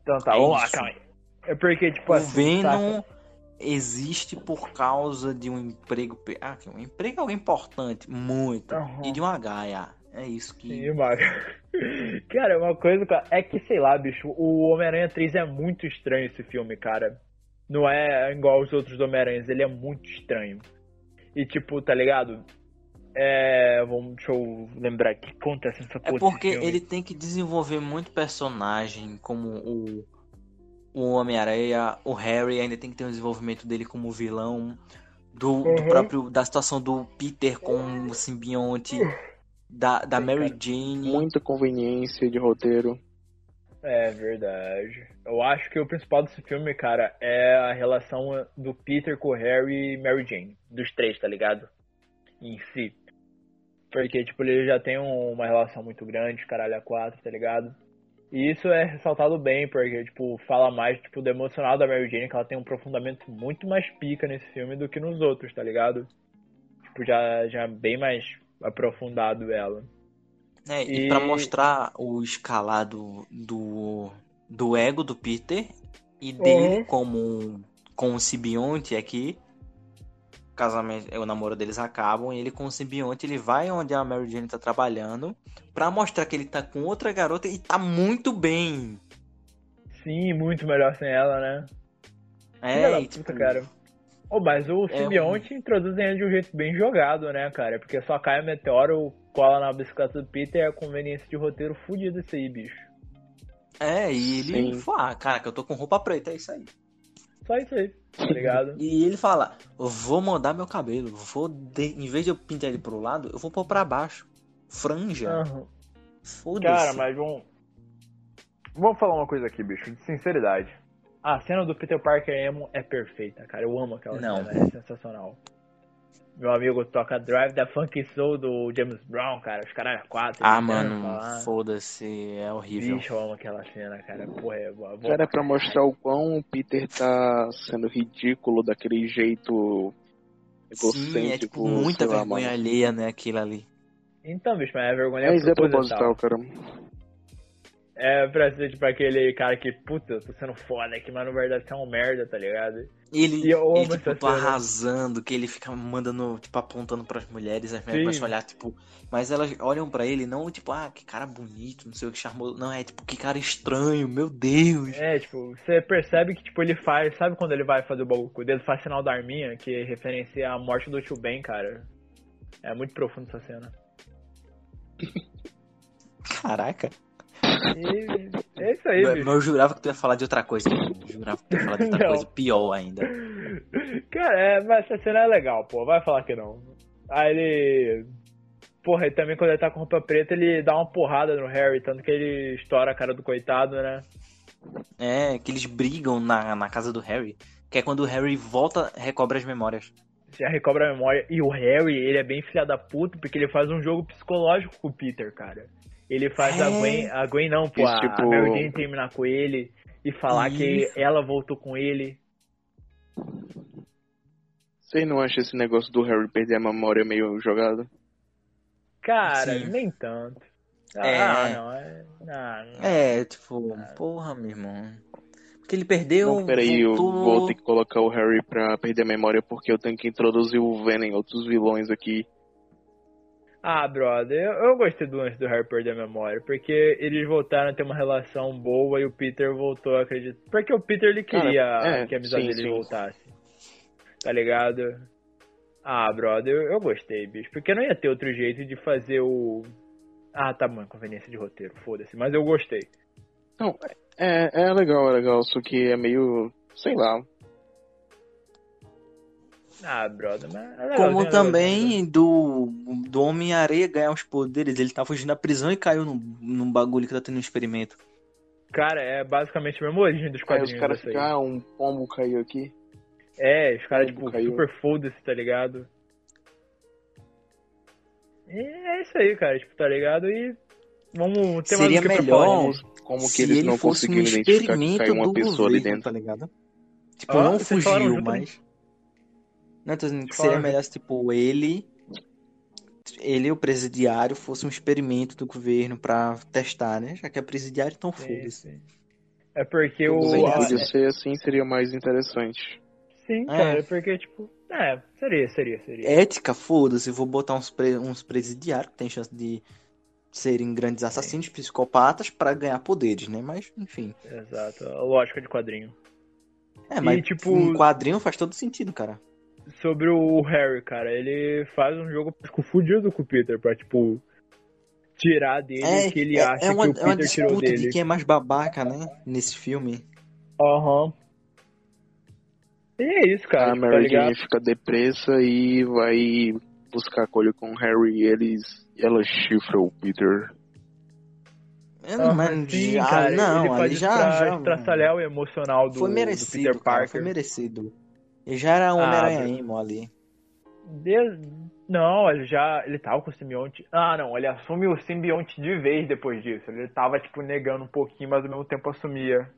Então tá, É vamos lá, calma aí. É porque, tipo o assim, Venom saca? Existe por causa de um emprego. Ah, um emprego é algo importante, muito. Aham. E de uma gaia. É isso que. Sim. Cara, uma coisa cara, é que, sei lá, bicho, o Homem-Aranha 3 é muito estranho esse filme, cara. Não é igual os outros Homem-Aranhas, ele é muito estranho. E tipo, tá ligado? É. Vamos, deixa eu lembrar o que acontece nessa porra É porque ele tem que desenvolver muito personagem, como o, o Homem-Aranha, o Harry ainda tem que ter um desenvolvimento dele como vilão, do, do Uhum. próprio da situação do Peter com o simbionte, da, da Mary. Jane. Muita conveniência de roteiro. É verdade. Eu acho que o principal desse filme, cara, é a relação do Peter com o Harry e Mary Jane. Dos três, tá ligado? Em si. Porque, tipo, ele já tem um- uma relação muito grande, caralho, a quatro, tá ligado? E isso é ressaltado bem, porque, tipo, fala mais, tipo, do emocional da Mary Jane, que ela tem um aprofundamento muito mais pica nesse filme do que nos outros, tá ligado? Tipo, já, já bem mais aprofundado ela. né? E, E- pra mostrar o escalado do, do ego do Peter e dele Uhum. como com o simbionte aqui. O casamento, o namoro deles acabam e ele com o simbionte ele vai onde a Mary Jane tá trabalhando pra mostrar que ele tá com outra garota e tá muito bem. Sim, muito melhor sem ela, né? É, e, puta, tipo, cara. Oh, mas o É simbionte introduz ele de um jeito bem jogado, né, cara? Porque só cai o meteoro, cola na bicicleta do Peter e é a conveniência de roteiro fudido isso aí, bicho. é, e ele Sim. fala, ah, cara, que eu tô com roupa preta, é isso aí. Só isso aí, tá ligado? E ele fala, eu vou mudar meu cabelo, vou de- em vez de eu pintar ele pro lado, eu vou pôr pra baixo. Franja. Aham. Foda-se. Cara, mas vamos. Vamos falar uma coisa aqui, bicho, de sinceridade. A cena do Peter Parker emo é perfeita, cara. Eu amo aquela Não. cena, é sensacional. Meu amigo toca Drive da Funk Soul do James Brown, cara. Os caras quatro. Ah, mano, foda-se, é horrível. Bicho, eu amo aquela cena, cara. Porra, é boa. boa Cara, é pra mostrar o quão o Peter tá sendo ridículo daquele jeito egocêntrico. Sim, é tipo muita lá, vergonha mano. alheia, né, aquilo ali. Então, bicho, mas é vergonha Mas é proposital. proposital, cara. É pra ser tipo aquele cara que, puta, eu tô sendo foda aqui, mas na verdade você é um merda, tá ligado? Ele, E eu ele tipo, arrasando, que ele fica mandando, tipo, apontando pras mulheres, as mulheres começam a olhar, tipo, mas elas olham pra ele, não tipo, ah, que cara bonito, não sei o que, charmoso, não, é tipo, que cara estranho, meu Deus. É, tipo, você percebe que, tipo, ele faz, sabe quando ele vai fazer o bagulho com o dedo, faz sinal da arminha, que referencia a morte do tio Ben, cara. É muito profundo essa cena. Caraca. E é isso aí, Mas bicho. eu jurava que tu ia falar de outra coisa, eu jurava que tu ia falar de outra Não. coisa pior ainda. Cara, é, mas essa cena é legal, pô. Vai falar que não. Aí ele. Porra, e também quando ele tá com roupa preta, ele dá uma porrada no Harry, tanto que ele estoura a cara do coitado, né? É, que eles brigam na, na casa do Harry, que é quando o Harry volta, recobra as memórias. Já recobra a memória. E o Harry, ele é bem filha da puta, porque ele faz um jogo psicológico com o Peter, cara. Ele faz a É. Gwen. A Gwen não, pô, Isso, a, tipo- a Mary Jane terminar com ele e falar que Isso. ela voltou com ele. Vocês não acham esse negócio do Harry perder a memória meio jogado? Cara, Sim. nem tanto. É. Ah, não, é. Não, não. É, tipo, porra, meu irmão. Porque ele perdeu. Não, peraí, eu voltou... vou ter que colocar o Harry pra perder a memória porque eu tenho que introduzir o Venom, outros vilões aqui. Ah, brother, eu, eu gostei do lance do Harry perder a memória, porque eles voltaram a ter uma relação boa e o Peter voltou a acreditar. Porque o Peter ele Cara, queria é, que a amizade sim, dele sim. voltasse. Tá ligado? Ah, brother, eu, eu gostei, bicho. Porque não ia ter outro jeito de fazer o. Ah, tá bom, conveniência de roteiro, foda-se. Mas eu gostei. Não, é, é legal, é legal, só que é meio. sei lá. Ah, brother, mas. é Como também do, do Homem-Areia ganhar os poderes. Ele tá fugindo da prisão e caiu num, num bagulho que tá tendo um experimento. Cara, é basicamente a mesma origem dos quadrinhos. os caras ficam, ah, um pombo caiu aqui. É, os caras, tipo, caiu. super foda-se, tá ligado? E é isso aí, cara, tipo, tá ligado? E vamos ter Seria mais o que melhor falar Como, que eles ele não fosse um conseguiram identificar que caiu uma pessoa ali governo, dentro? tá ligado? Tipo, Ah, não fugiu, né? mas. Não, tô dizendo que seria melhor se, tipo, ele. Ele, o presidiário, fosse um experimento do governo pra testar, né? Já que é presidiário, então Sim, foda-se. sim. É porque Tudo o. bem, Podia ser assim, seria mais interessante. Sim, cara, é porque, tipo. É, seria, seria, seria. Ética, foda-se, vou botar uns, pre- uns presidiários que tem chance de serem grandes assassinos, psicopatas, pra ganhar poderes, né? Mas, enfim. Exato, a lógica de quadrinho. É, mas tipo- um quadrinho faz todo sentido, cara. Sobre o Harry, cara, ele faz um jogo fudido com o Peter pra, tipo, tirar dele o que ele é, acha é uma, que o é uma Peter tirou disputa dele. de quem é mais babaca, né? Nesse filme. Aham. E é isso, cara, a tipo, tá Mary? Jane fica depressa e vai buscar colho com o Harry e eles. E ela chifra o Peter. É, Aham, mas sim, já, cara, não, ele faz ali já, já estraçalhar o emocional do, foi do merecido, Peter cara, Parker. foi merecido. Ele já era um Ah, Homem-Aranha emo ali. Desde- Não, ele já. Ele tava com o simbionte. Ah, não, ele assume o simbionte de vez depois disso. Ele tava, tipo, negando um pouquinho, mas ao mesmo tempo assumia.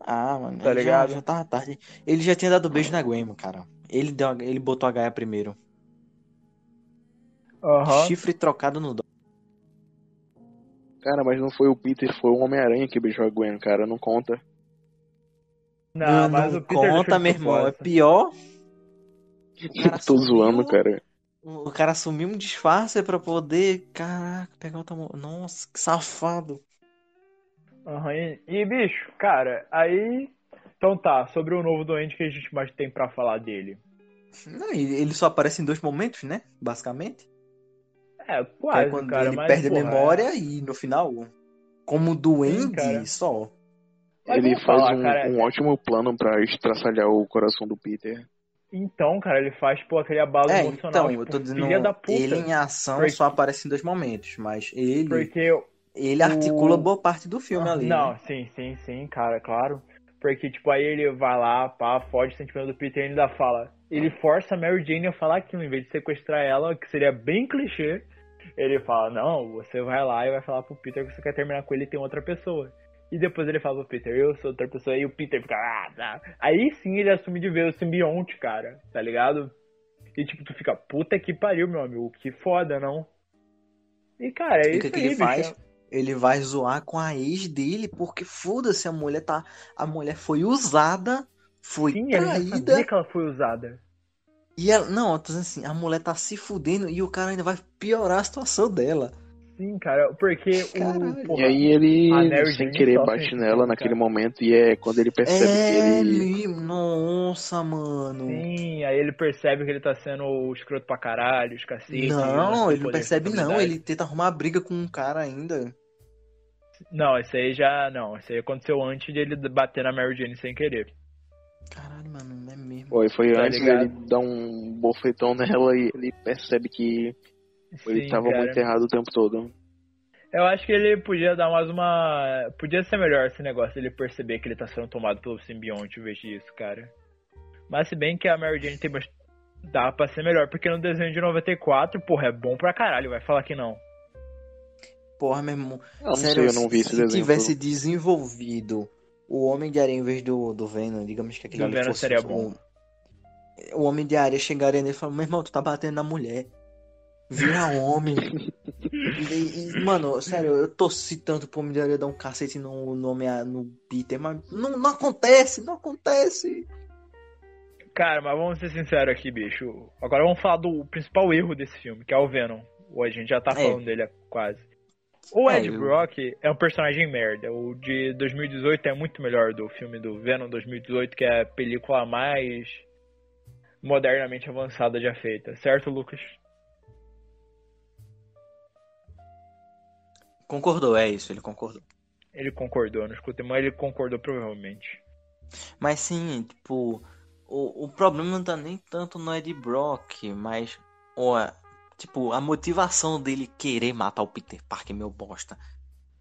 Ah, mano, Tá ele ligado? Já, já tava tarde. Ele já tinha dado beijo na Gwen, cara. Ele, deu, ele botou a Gaia primeiro. Aham. Chifre trocado no dó. Cara, mas não foi o Peter, foi o Homem-Aranha que beijou a Gwen, cara, não conta. Não, mas o Peter conta, meu irmão. É pior. O cara Tô assumiu- zoando, cara. O cara assumiu um disfarce pra poder. Caraca, pegar outra. Nossa, que safado. Aham, E, e, bicho, cara, aí. Então tá, sobre o novo doente que a gente mais tem pra falar dele. Não, e ele só aparece em dois momentos, né? Basicamente. É, Que quase, é quando cara, ele mas, perde porra, a memória e no final, como cara. só. Mas ele faz falar, um, cara, um ótimo plano pra estraçalhar o coração do Peter. Então, cara, ele faz, pô, aquele abalo É, emocional. então, tipo, eu tô dizendo, filha da puta. ele em ação Porque- só aparece em dois momentos, mas ele, Porque ele articula boa parte do filme Ah, ali. Não, né? sim, sim, sim, cara, claro. Porque, tipo, aí ele vai lá, pá, foge o sentimento do Peter e ainda fala. Ele força a Mary Jane a falar aquilo, em vez de sequestrar ela, que seria bem clichê. Ele fala, não, você vai lá e vai falar pro Peter que você quer terminar com ele e tem outra pessoa. E depois ele fala pro Peter, eu sou outra pessoa, e o Peter fica, ah, tá. Aí sim ele assume de ver o simbionte, cara, tá ligado? E tipo, tu fica, puta que pariu, meu amigo, que foda, não? E cara, é E isso que, que aí, ele bicho. faz? Ele vai zoar com a ex dele, porque foda-se, a mulher tá. A mulher foi usada, foi Sim, traída. sabia que ela foi usada. E ela. Não, eu tô dizendo assim, a mulher tá se fudendo e o cara ainda vai piorar a situação dela. Sim, cara, porque Caralho. o. porra, E aí ele, sem querer, bate nela cara. naquele momento e é quando ele percebe É, que ele. Nossa, mano. Sim, aí ele percebe que ele tá sendo escroto pra caralho, os cacete. Não, ele não percebe não, ele tenta arrumar briga com um cara ainda. Não, isso aí já. Não, isso aí aconteceu antes de ele bater na Mary Jane sem querer. Caralho, mano, não é mesmo. Foi, foi Tá antes ligado? dele dar um bofetão nela e ele percebe que ele Sim, tava cara. muito errado o tempo todo. Eu acho que ele podia dar mais uma. Podia ser melhor esse negócio, ele perceber que ele tá sendo tomado pelo simbionte em vez disso, cara. Mas se bem que a Mary Jane tem bast... Dá pra ser melhor, porque no desenho de 94, porra, é bom pra caralho, vai falar que não. Porra, meu irmão. Eu não Sério, sei, eu não vi esse se desenho. tivesse todo. desenvolvido o Homem de Areia em vez do, do Venom, digamos que aquele Do ali Venom fosse seria bom. O Homem de Areia chegaria nele e falaria, meu irmão, tu tá batendo na mulher. Vira homem. E- e, mano, sério, eu torci tanto pro Areia dar um cacete no, no, Homem- no Peter, mas não, não acontece, não acontece. Cara, mas vamos ser sinceros aqui, bicho. Agora vamos falar do principal erro desse filme, que é o Venom. Ou a gente já tá É. falando dele quase. O É, Ed eu- Brock é um personagem merda. O de 2018 é muito melhor do filme do Venom 2018, que é a película mais modernamente avançada já feita. Certo, Lucas? Concordou, é isso, ele concordou. Ele concordou, não escutei, mas ele concordou provavelmente. Mas sim, tipo, o, o problema não tá nem tanto no Ed Brock, mas, ó, tipo, a motivação dele querer matar o Peter Parker, meu bosta.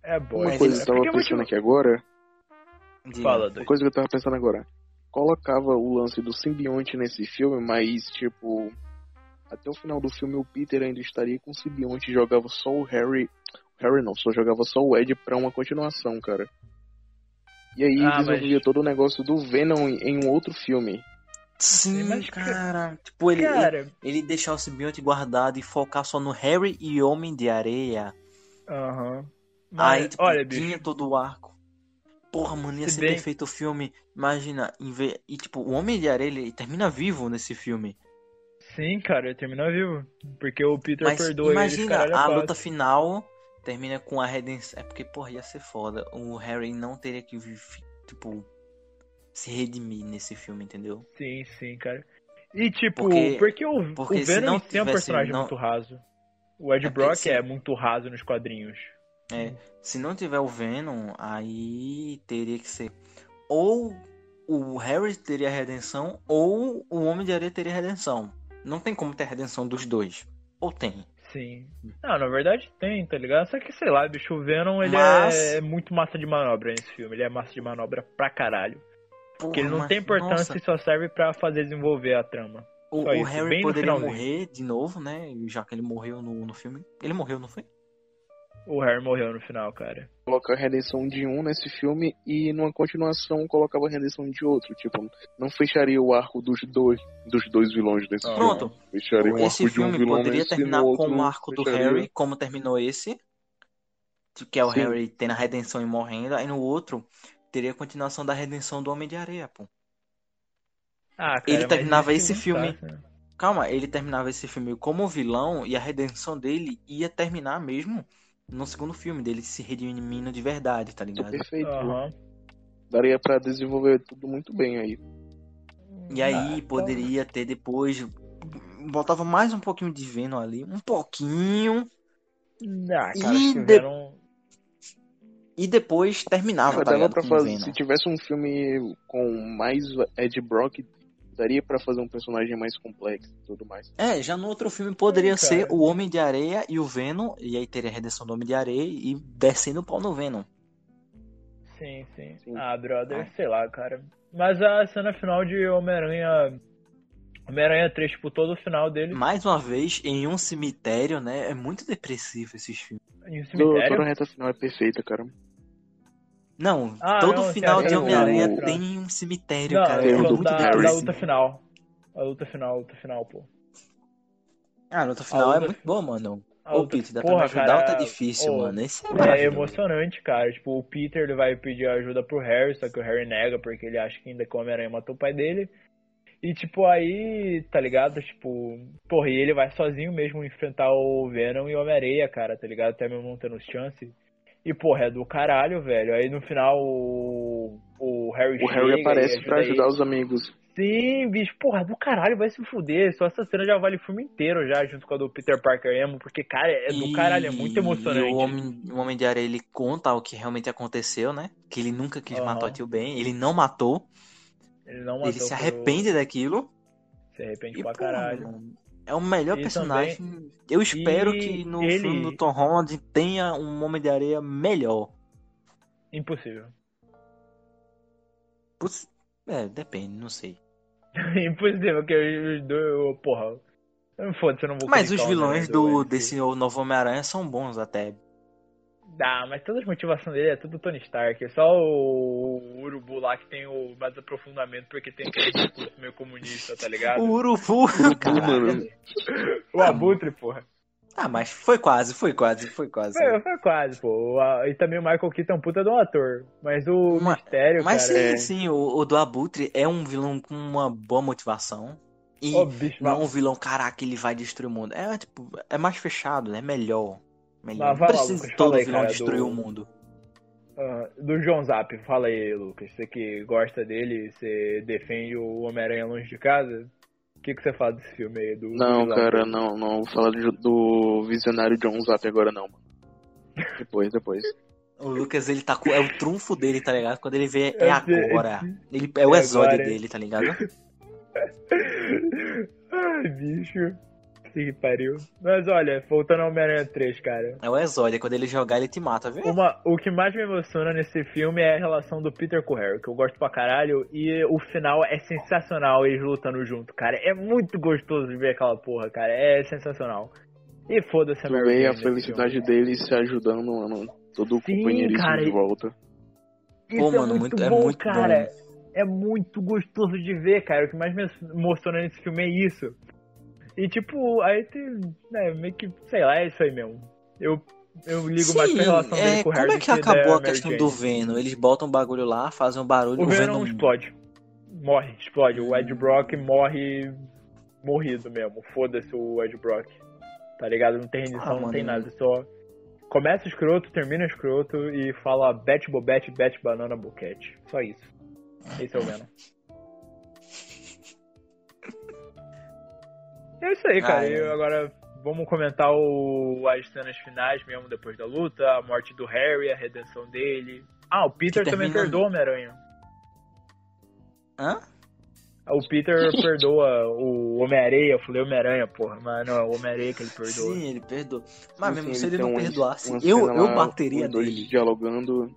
É bom. Uma Mas coisa ele- que eu tava é pensando aqui agora, Diga. Fala, uma coisa que eu tava pensando agora. Colocava o lance do simbionte nesse filme, mas tipo, até o final do filme o Peter ainda estaria com o simbionte e jogava só o Harry. Harry não, só jogava só o Ed pra uma continuação, cara. E aí Ah, desenvolvia mas- todo o negócio do Venom em, em um outro filme. Sim, Mas, cara. Tipo, ele, ele, Cara, ele deixar o simbionte guardado e focar só no Harry e Homem de Areia. aham. Aí, Mas, tipo, olha, tinha bicho. todo o arco. Porra, mano, ia Se ser bem- perfeito o filme. Imagina, em vez... e tipo, o Homem de Areia, ele termina vivo nesse filme. Sim, cara, ele termina vivo. Porque o Peter Mas perdoa imagina, caralho, a quatro. luta final termina com a redenção. É porque, porra, ia ser foda. O Harry não teria que, tipo, se redimir nesse filme, entendeu? Sim, sim, cara. E tipo, Porque- porque, o, porque o Venom não em si é um personagem não- muito raso. O Ed É Brock se- é muito raso nos quadrinhos. É, se não tiver o Venom, aí teria que ser ou o Harry teria redenção ou o Homem de Areia teria redenção. Não tem como ter redenção dos dois. Ou tem. Sim. Não, na verdade tem, tá ligado? Só que, sei lá, bicho, o Venom, ele Mas- é muito massa de manobra nesse filme. Ele é massa de manobra pra caralho. Porque ele Porra, não mas- tem importância nossa, e só serve pra fazer desenvolver a trama. o, o Harry poderia morrer de novo, né? Já que ele morreu no, no filme. Ele morreu, não foi? O Harry morreu no final, cara. Coloca a redenção de um nesse filme e numa continuação colocava a redenção de outro. Tipo, não fecharia o arco dos dois, dos dois vilões desse Ah. filme. Pronto. Fecharia um Esse arco de um filme vilão poderia terminar com o arco do fecharia- Harry, como terminou esse. Que é o Sim. Harry tendo a redenção e morrendo. Aí no outro, teria a continuação da redenção do Homem de Areia, pô. Ah, cara, Ele terminava esse filme. tá? Calma, ele terminava esse filme como vilão e a redenção dele ia terminar mesmo no segundo filme, dele se redimindo de verdade, tá ligado? Perfeito. Aham. Daria pra desenvolver tudo muito bem aí. E aí Ah, poderia ter depois. Botava mais um pouquinho de Venom ali, um pouquinho. Ah, cara, E de- Venom- E depois terminava, Mas tá dava ligado? fazer. Se tivesse um filme com mais Ed Brock, daria pra fazer um personagem mais complexo e tudo mais. É, já no outro filme poderia Sim, ser o Homem de Areia e o Venom, e aí teria a redenção do Homem de Areia e descendo o pau no Venom. Sim, sim. Sim. Ah, brother, Ah. sei lá, cara. Mas a cena final de Homem-Aranha. Homem-Aranha 3, tipo, todo o final dele Mais uma vez, em um cemitério, né? É muito depressivo esses filmes. em um Do- Toda a cemitério. reta final é perfeita, cara. Não, Ah, todo não, final de Homem-Aranha o- tem um cemitério, Não, cara. É muito da, da luta final. A luta final, a luta final, pô. Ah, a luta final A é luta- muito boa, mano. Ô, Peter, dá pra porra, me ajudar cara, ou tá difícil, mano? Esse é É emocionante, cara. Tipo, o Peter ele vai pedir ajuda pro Harry, só que o Harry nega porque ele acha que ainda que o Homem-Aranha matou o pai dele. E, tipo, aí, tá ligado? Tipo, porra, e ele vai sozinho mesmo enfrentar o Venom e o Homem-Aranha, cara, tá ligado? Até mesmo não tendo chance. E, porra, é do caralho, velho. Aí no final o, o Harry O Harry chega aparece ajuda pra ajudar ele. os amigos. Sim, bicho, porra, do caralho, vai se fuder. Só essa cena já vale o filme inteiro já, junto com a do Peter Parker emo, porque, cara, é do E- caralho, é muito emocionante. E o Homem, o Homem de Areia, ele conta o que realmente aconteceu, né? Que ele nunca quis Aham. matar o tio Ben. Ele não matou. Ele não matou ele se arrepende daquilo. Se arrepende E, pra pô, caralho. mano, é o melhor E personagem. Eu espero E que no ele- filme do Tom Holland tenha um Homem de Areia melhor. Impossível. Putz, é, depende, não sei. Impossível, porque os dois. Porra. Foda-se, eu não vou Mas os vilões do, desse novo Homem-Aranha são bons até. Ah, mas toda a motivação dele é tudo Tony Stark. É só o, o Urubu lá que tem o mais aprofundamento porque tem aquele discurso meio comunista, tá ligado? O Pô, caralho. mano. O Abutre, porra. Ah, mas foi quase, foi quase, foi quase. Foi, foi quase, pô. E também o Michael Keaton é um puta de um ator. Mas o Ma- mistério, Mas cara. sim, é- sim, o, o do Abutre é um vilão com uma boa motivação. E Ô, bicho, não é mas- um vilão, caraca, ele vai destruir o mundo. É tipo, é mais fechado, né? Melhor. Melhor. Não vai lá, Lucas, todo vilão cara, destruir do- o mundo. Ah, do João Zap, fala aí, Lucas. Você que gosta dele, você defende o Homem-Aranha longe de casa? O que, que você fala desse filme aí? Do Não, cara, não, não. Vou falar do, do visionário John Zap agora não, mano. Depois, depois. O Lucas, ele tá com. É o trunfo dele, tá ligado? Quando ele vê, é É, agora. Ele, é o é exódio agora. dele, tá ligado? Ai, bicho. Que pariu. Mas olha, voltando ao Homem-Aranha 3, cara. É o exódio, é quando ele jogar, ele te mata, viu? Uma, o que mais me emociona nesse filme é a relação do Peter com o Harry, que eu gosto pra caralho. E o final é sensacional, eles lutando junto, cara. É muito gostoso de ver aquela porra, cara. É sensacional. E foda-se a Tu Mary Jane a felicidade filme. deles se ajudando, mano. Todo o companheirismo cara, de volta. Isso Pô, é mano, muito muito- é bom, muito cara. É muito gostoso de ver, cara. O que mais me emociona nesse filme é isso. E tipo, aí tem. Né, meio que, sei lá, é isso aí mesmo. Eu, eu ligo mais pra relação dele é, com o como Harry é do que acabou a questão do Venom? Eles botam um bagulho lá, fazem um barulho, O Venom explode. Morre, explode. O Ed Brock morre morrido mesmo. Foda-se o Ed Brock. Tá ligado? Não tem rendição, Ah, não tem mano. nada. Só começa escroto, termina escroto e fala Bet Bobete, Bet Banana Boquete. Só isso. Esse é o Venom. É isso aí, cara. Ah, é. E agora vamos comentar o- as cenas finais mesmo depois da luta, a morte do Harry, a redenção dele. Ah, o Peter Que também perdoa o Homem-Aranha. Hã? O Peter perdoa o Homem-Areia, eu falei Homem-Aranha, porra, mas não, é o Homem-Areia que ele perdoa. Sim, ele perdoa. Mas mesmo Sim, se ele não perdoasse, uma eu, eu lá, bateria os dois dele. dialogando.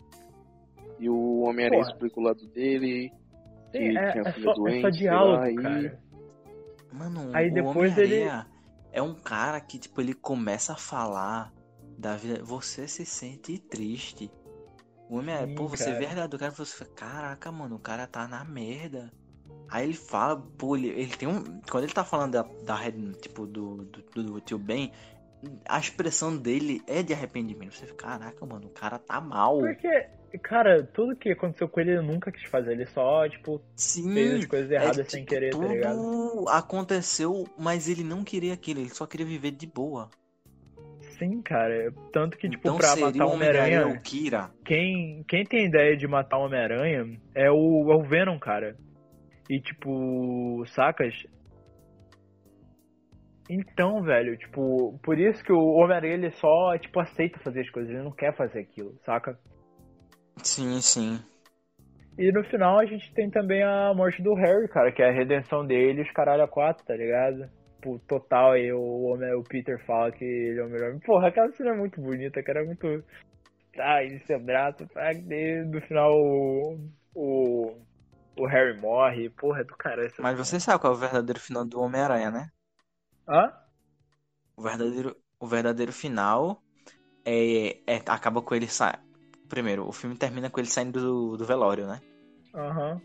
E o Homem-Aranha explica o lado dele. Sim, que é, tinha é filha só, é doente, só sei diálogo, lá, e- cara. Mano, Aí o depois ele- é um cara que, tipo, ele começa a falar da vida. Você se sente triste. O Homem-Aranha, Sim, pô, você cara. vê a realidade do cara, você fica, caraca, mano, o cara tá na merda. Aí ele fala, pô, ele, ele tem um. Quando ele tá falando da, da tipo, do, do, do tio Ben, a expressão dele é de arrependimento. Você fica, caraca, mano, o cara tá mal. Porque, cara, tudo que aconteceu com ele ele nunca quis fazer. Ele só, tipo, Sim. fez as coisas erradas é, sem tipo, querer, tudo tá ligado? aconteceu, mas ele não queria aquilo, ele só queria viver de boa. Sim, cara. Tanto que, tipo, então pra matar o Homem-Aranha o Kira. quem, quem tem ideia de matar o Homem-Aranha é o, é o Venom, cara. E, tipo, sacas? Então, velho, tipo, por isso que o Homem-Aranha ele só, tipo, aceita fazer as coisas, ele não quer fazer aquilo, saca? Sim, sim. E no final a gente tem também a morte do Harry, cara, que é a redenção dele, os caralho a quatro, tá ligado? Tipo, total aí o, homem, o Peter fala que ele é o melhor. Porra, aquela cena é muito bonita, cara, é muito. tá, e seu braço, pra que no final o, o, o Harry morre. Porra, é do caralho. Mas você sabe qual é o verdadeiro final do Homem-Aranha, né? Hã? O verdadeiro, o verdadeiro final é, é- acaba com ele sa... Primeiro, o filme termina com ele saindo do, do velório, né? Aham.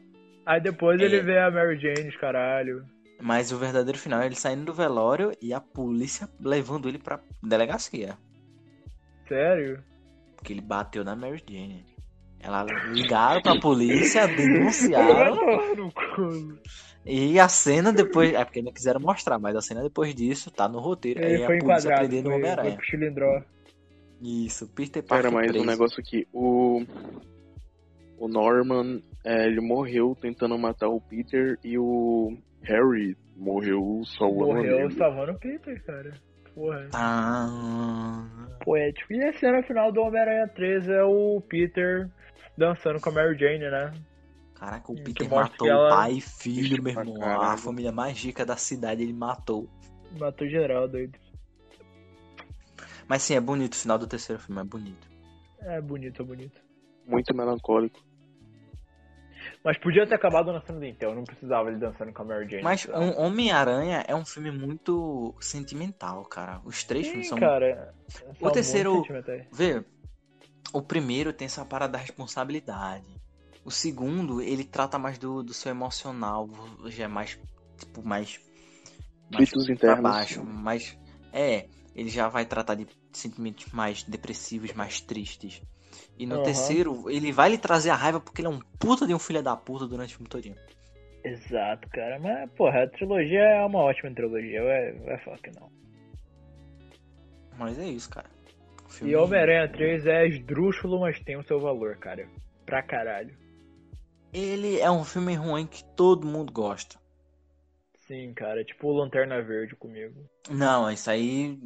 Aí depois É. ele vê a Mary Jane, caralho. Mas o verdadeiro final é ele saindo do velório e a polícia levando ele pra delegacia. Sério? Porque ele bateu na Mary Jane. Ela ligaram pra polícia, denunciaram. E a cena depois. É porque não quiseram mostrar, mas a cena depois disso tá no roteiro. Ele Aí foi a polícia enquadrado, prendendo o Homem-Aranha. Isso, Peter Parker mas preso. um negócio aqui. O. O Norman, é, ele morreu tentando matar o Peter e o Harry morreu salvando Morreu ele. salvando o Peter, cara. Porra. Ah, Poético. E a cena final do Homem-Aranha 3 é o Peter dançando com a Mary Jane, né? Caraca, o Peter matou ela- o pai e filho, meu irmão. A família mais rica da cidade ele matou. Matou geral, doido. Mas sim, é bonito o final do terceiro filme, é bonito. É bonito, é bonito. Muito melancólico. Mas podia ter acabado na cena do Intel, não precisava ele dançando com a Mary Jane. Mas um Homem-Aranha é um filme muito sentimental, cara. Os três filmes Sim, são. cara. são muito terceiro-. Vê, o primeiro tem essa parada da responsabilidade. O segundo, ele trata mais do, do seu emocional, já é mais, tipo, mais... mais Gritos pra internos. baixo, mas... É, ele já vai tratar de sentimentos mais depressivos, mais tristes. E no Aham. terceiro, ele vai lhe trazer a raiva porque ele é um puta de um filho da puta durante o filme todinho. Exato, cara. Mas, porra, a trilogia é uma ótima trilogia. Vai, vai falar que não. Mas é isso, cara. O filme- E Homem-Aranha 3 é esdrúxulo, mas tem o seu valor, cara. Pra caralho. Ele é um filme ruim que todo mundo gosta. Sim, cara. Tipo o Lanterna Verde comigo. Não, isso aí.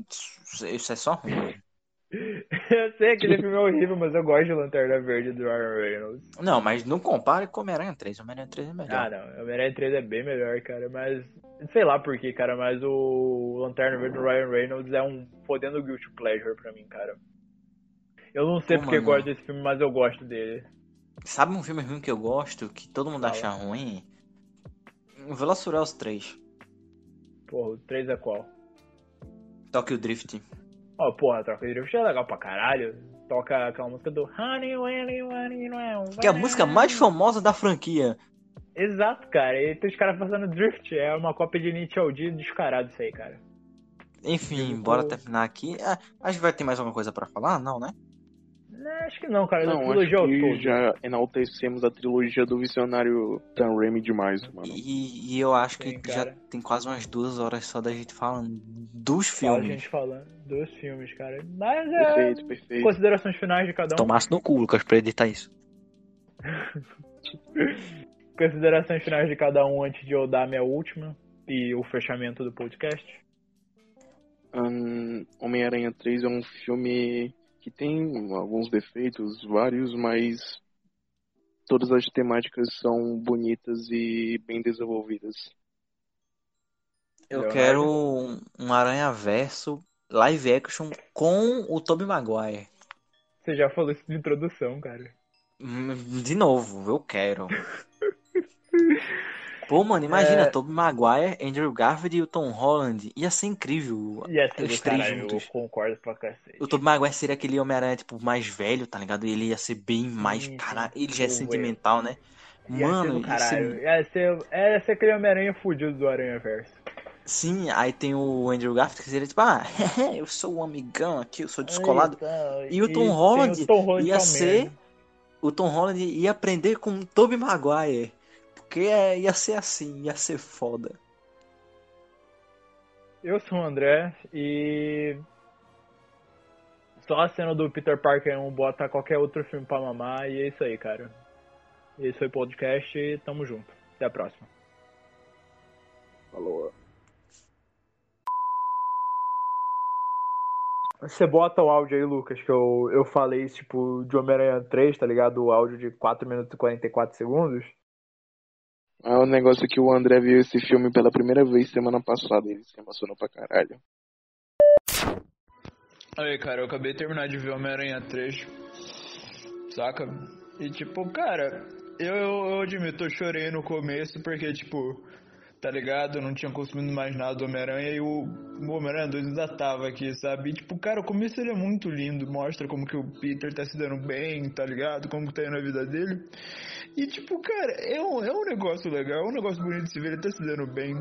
Isso é só ruim. eu sei que aquele filme é horrível, mas eu gosto de Lanterna Verde do Ryan Reynolds. Não, mas não compare com Homem-Aranha 3. Homem-Aranha 3 é melhor. Ah, não. Homem-Aranha 3 é bem melhor, cara. Mas. Sei lá por quê, cara. Mas o Lanterna Verde do Ryan Reynolds é um fodendo guilty pleasure pra mim, cara. Eu não sei Pô, porque eu mano. gosto desse filme, mas eu gosto dele. Sabe um filme ruim que eu gosto, que todo mundo Fala. acha ruim? Velociraptor 3. Porra, o 3 é qual? Tokyo Drift. Ó, porra, Troca de Drift é legal pra caralho. Toca aquela música do Honey, Honey, Honey, Honey. Que é a música mais famosa da franquia. Exato, cara. E tem os caras fazendo Drift. É uma cópia de Nietzsche Audi descarado isso aí, cara. Enfim, Eu bora vou- terminar aqui. Ah, acho que vai ter mais alguma coisa pra falar? Não, né? Não, acho que não, cara. Da Não, acho trilogia ao que todo. já enaltecemos a trilogia do visionário Sam Raimi demais, mano. E, e eu acho Sim, que já cara. tem quase umas duas horas só da gente falando dos Só a filmes. gente falando dos filmes, cara. Mas é. Perfeito, perfeito. Considerações finais de cada um. Tomasse no cu, Lucas, pra editar isso. Considerações finais de cada um antes de eu dar a minha última. E o fechamento do podcast. Ahn, Homem-Aranha 3 é um filme que tem alguns defeitos, vários, mas todas as temáticas são bonitas e bem desenvolvidas. Eu Leonardo? quero um, um Aranha Verso live action com o Tobey Maguire. Você já falou isso de introdução, cara. Hum, De novo, eu quero. Pô, mano, imagina, É. Tobey Maguire, Andrew Garfield e o Tom Holland. Ia ser incrível. Ia ser Os três caralho, juntos. eu concordo pra cacete. O Tobey Maguire seria aquele Homem-Aranha, tipo, mais velho, tá ligado? E ele ia ser bem mais. sim. Cara, ele já é sentimental, né? Ia Mano, ser ia ser... Ia ser, ia ser aquele Homem-Aranha fudido do Aranha Verso. Sim, aí tem o Andrew Garfield que seria tipo, ah, eu sou um amigão aqui, eu sou descolado. E o Tom tem Holland o Tom Holland ia é ser- merda. O Tom Holland ia aprender com o Tobey Maguire. Porque é, ia ser assim, ia ser foda. Eu sou o André e. Só a cena do Peter Parker não bota qualquer outro filme pra mamar e é isso aí, cara. Esse foi o podcast e tamo junto. Até a próxima. Falou. Você bota o áudio aí, Lucas, que eu, eu falei, tipo, de Homem-Aranha 3, tá ligado? O áudio de 4 minutos e 44 segundos. É um negócio que o André viu esse filme pela primeira vez semana passada. Ele se emocionou pra caralho. Aí, cara, eu acabei de terminar de ver Homem-Aranha 3. saca? E tipo, cara, eu, eu admito, eu chorei no começo porque, tipo, tá ligado? Eu não tinha consumido mais nada do Homem-Aranha e o, Homem-Aranha 2 ainda tava aqui, sabe? E, tipo, cara, o começo ele é muito lindo, mostra como que o Peter tá se dando bem, tá ligado? Como que tá indo a vida dele. E, tipo, cara, é um, é um negócio legal, é um negócio bonito de se ver, ele tá se dando bem.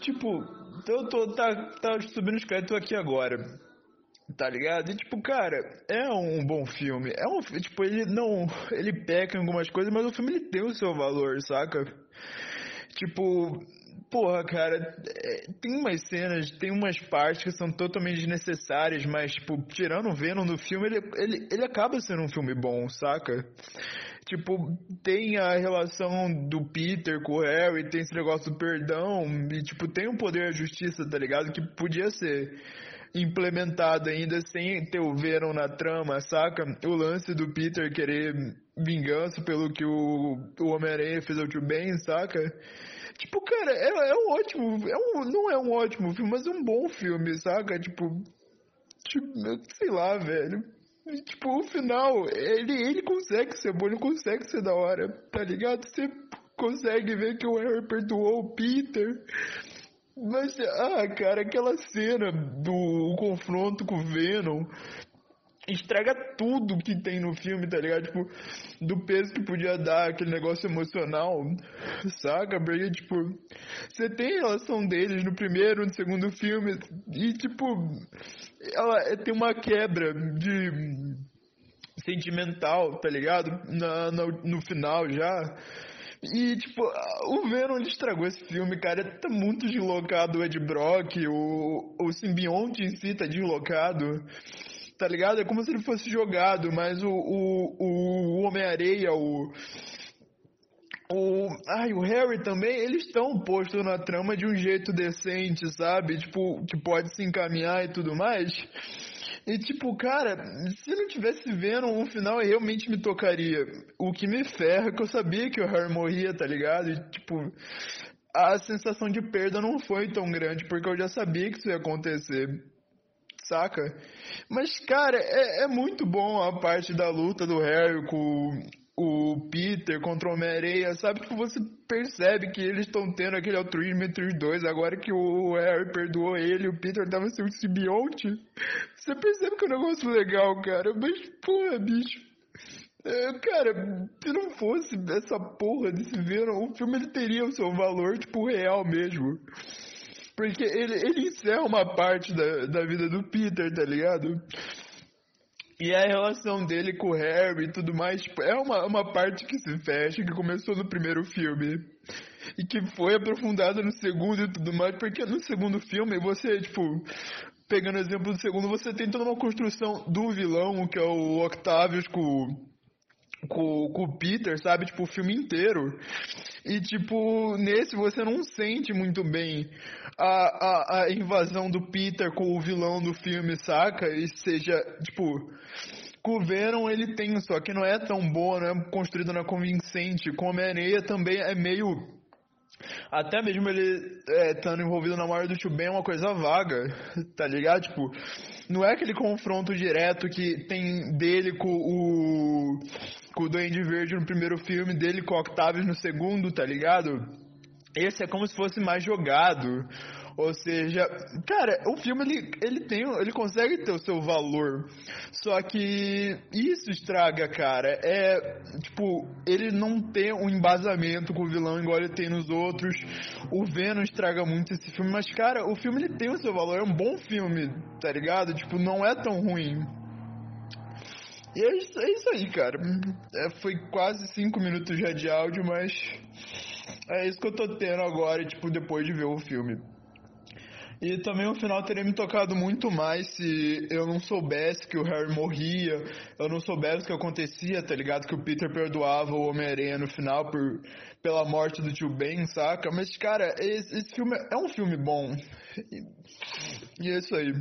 Tipo, eu tô, tá, tá subindo os créditos aqui agora. Tá ligado? E tipo, cara, é um bom filme. É um tipo, ele não, ele peca em algumas coisas, mas o filme ele tem o seu valor, saca? Tipo, porra, cara, é, tem umas cenas, tem umas partes que são totalmente desnecessárias, mas tipo, tirando o Venom do filme, ele, ele, ele acaba sendo um filme bom, saca? Tipo, tem a relação do Peter com o Harry, tem esse negócio do perdão, e tipo, tem um poder da justiça, tá ligado? Que podia ser implementado ainda sem ter o Venom na trama, saca? O lance do Peter querer vingança pelo que o, o Homem-Aranha fez ao tio Ben, saca? Tipo, cara, é, é um ótimo. É um, não é um ótimo filme, mas é um bom filme, saca? Tipo. tipo sei lá, velho. Tipo, o final, ele, ele consegue ser bom, ele consegue ser da hora, tá ligado? Você consegue ver que o Harry perdoou o Peter. Mas, ah, cara, aquela cena do confronto com o Venom estraga tudo que tem no filme, tá ligado? Tipo, do peso que podia dar aquele negócio emocional, saca? Porque, tipo, você tem a relação deles no primeiro, no segundo filme, e, tipo, ela tem uma quebra de sentimental, tá ligado? Na, no, final já. E, tipo, o Venom estragou esse filme, cara. Tá muito deslocado o Ed Brock, o, o simbionte em si tá deslocado. Tá ligado? É como se ele fosse jogado, mas o, o, o Homem-Areia, o. O, ai, o Harry também, eles estão postos na trama de um jeito decente, sabe? Tipo, que pode se encaminhar e tudo mais. E tipo, cara, se não tivesse vendo um final, realmente me tocaria. O que me ferra é que eu sabia que o Harry morria, tá ligado? E tipo, a sensação de perda não foi tão grande, porque eu já sabia que isso ia acontecer. Saca? Mas, cara, é, é muito bom a parte da luta do Harry com o Peter contra o Homem-Areia, sabe? Tipo, você percebe que eles estão tendo aquele altruísmo entre os dois, agora que o Harry perdoou ele, o Peter tava sendo simbionte. Você percebe que é um negócio legal, cara, mas, porra, bicho. É, cara, se não fosse essa porra desse Venom, o filme ele teria o seu valor, tipo, real mesmo. Porque ele, ele encerra uma parte da, da vida do Peter, tá ligado? E a relação dele com o Harry e tudo mais, tipo, é uma, uma parte que se fecha, que começou no primeiro filme. E que foi aprofundada no segundo e tudo mais, porque no segundo filme você, tipo, pegando exemplo do segundo, você tem toda uma construção do vilão, que é o Octavius com com, com o Peter, sabe? Tipo, o filme inteiro. E, tipo, nesse você não sente muito bem a, a, a invasão do Peter com o vilão do filme, saca? E seja, tipo, com o Venom ele tem, só que não é tão boa, não é construída, não é convincente. Com Homem-Areia também é meio até mesmo ele é, estando envolvido na morte do Tio Ben é uma coisa vaga, tá ligado? Tipo, não é aquele confronto direto que tem dele com o, com o Duende Verde no primeiro filme, dele com o Octavius no segundo, tá ligado? Esse é como se fosse mais jogado. Ou seja, cara, o filme ele, ele tem, ele consegue ter o seu valor. Só que isso estraga, cara. É, tipo, ele não tem um embasamento com o vilão igual ele tem nos outros. O Venom estraga muito esse filme, mas cara, o filme ele tem o seu valor, é um bom filme, tá ligado? Tipo, não é tão ruim. E é isso, é isso aí, cara. É, foi quase cinco minutos já de áudio, mas é isso que eu tô tendo agora, tipo, depois de ver o filme. E também o final teria me tocado muito mais se eu não soubesse que o Harry morria, eu não soubesse o que acontecia, tá ligado? Que o Peter perdoava o Homem-Aranha no final por, pela morte do tio Ben, saca? Mas, cara, esse, esse filme é um filme bom. E, e é isso aí.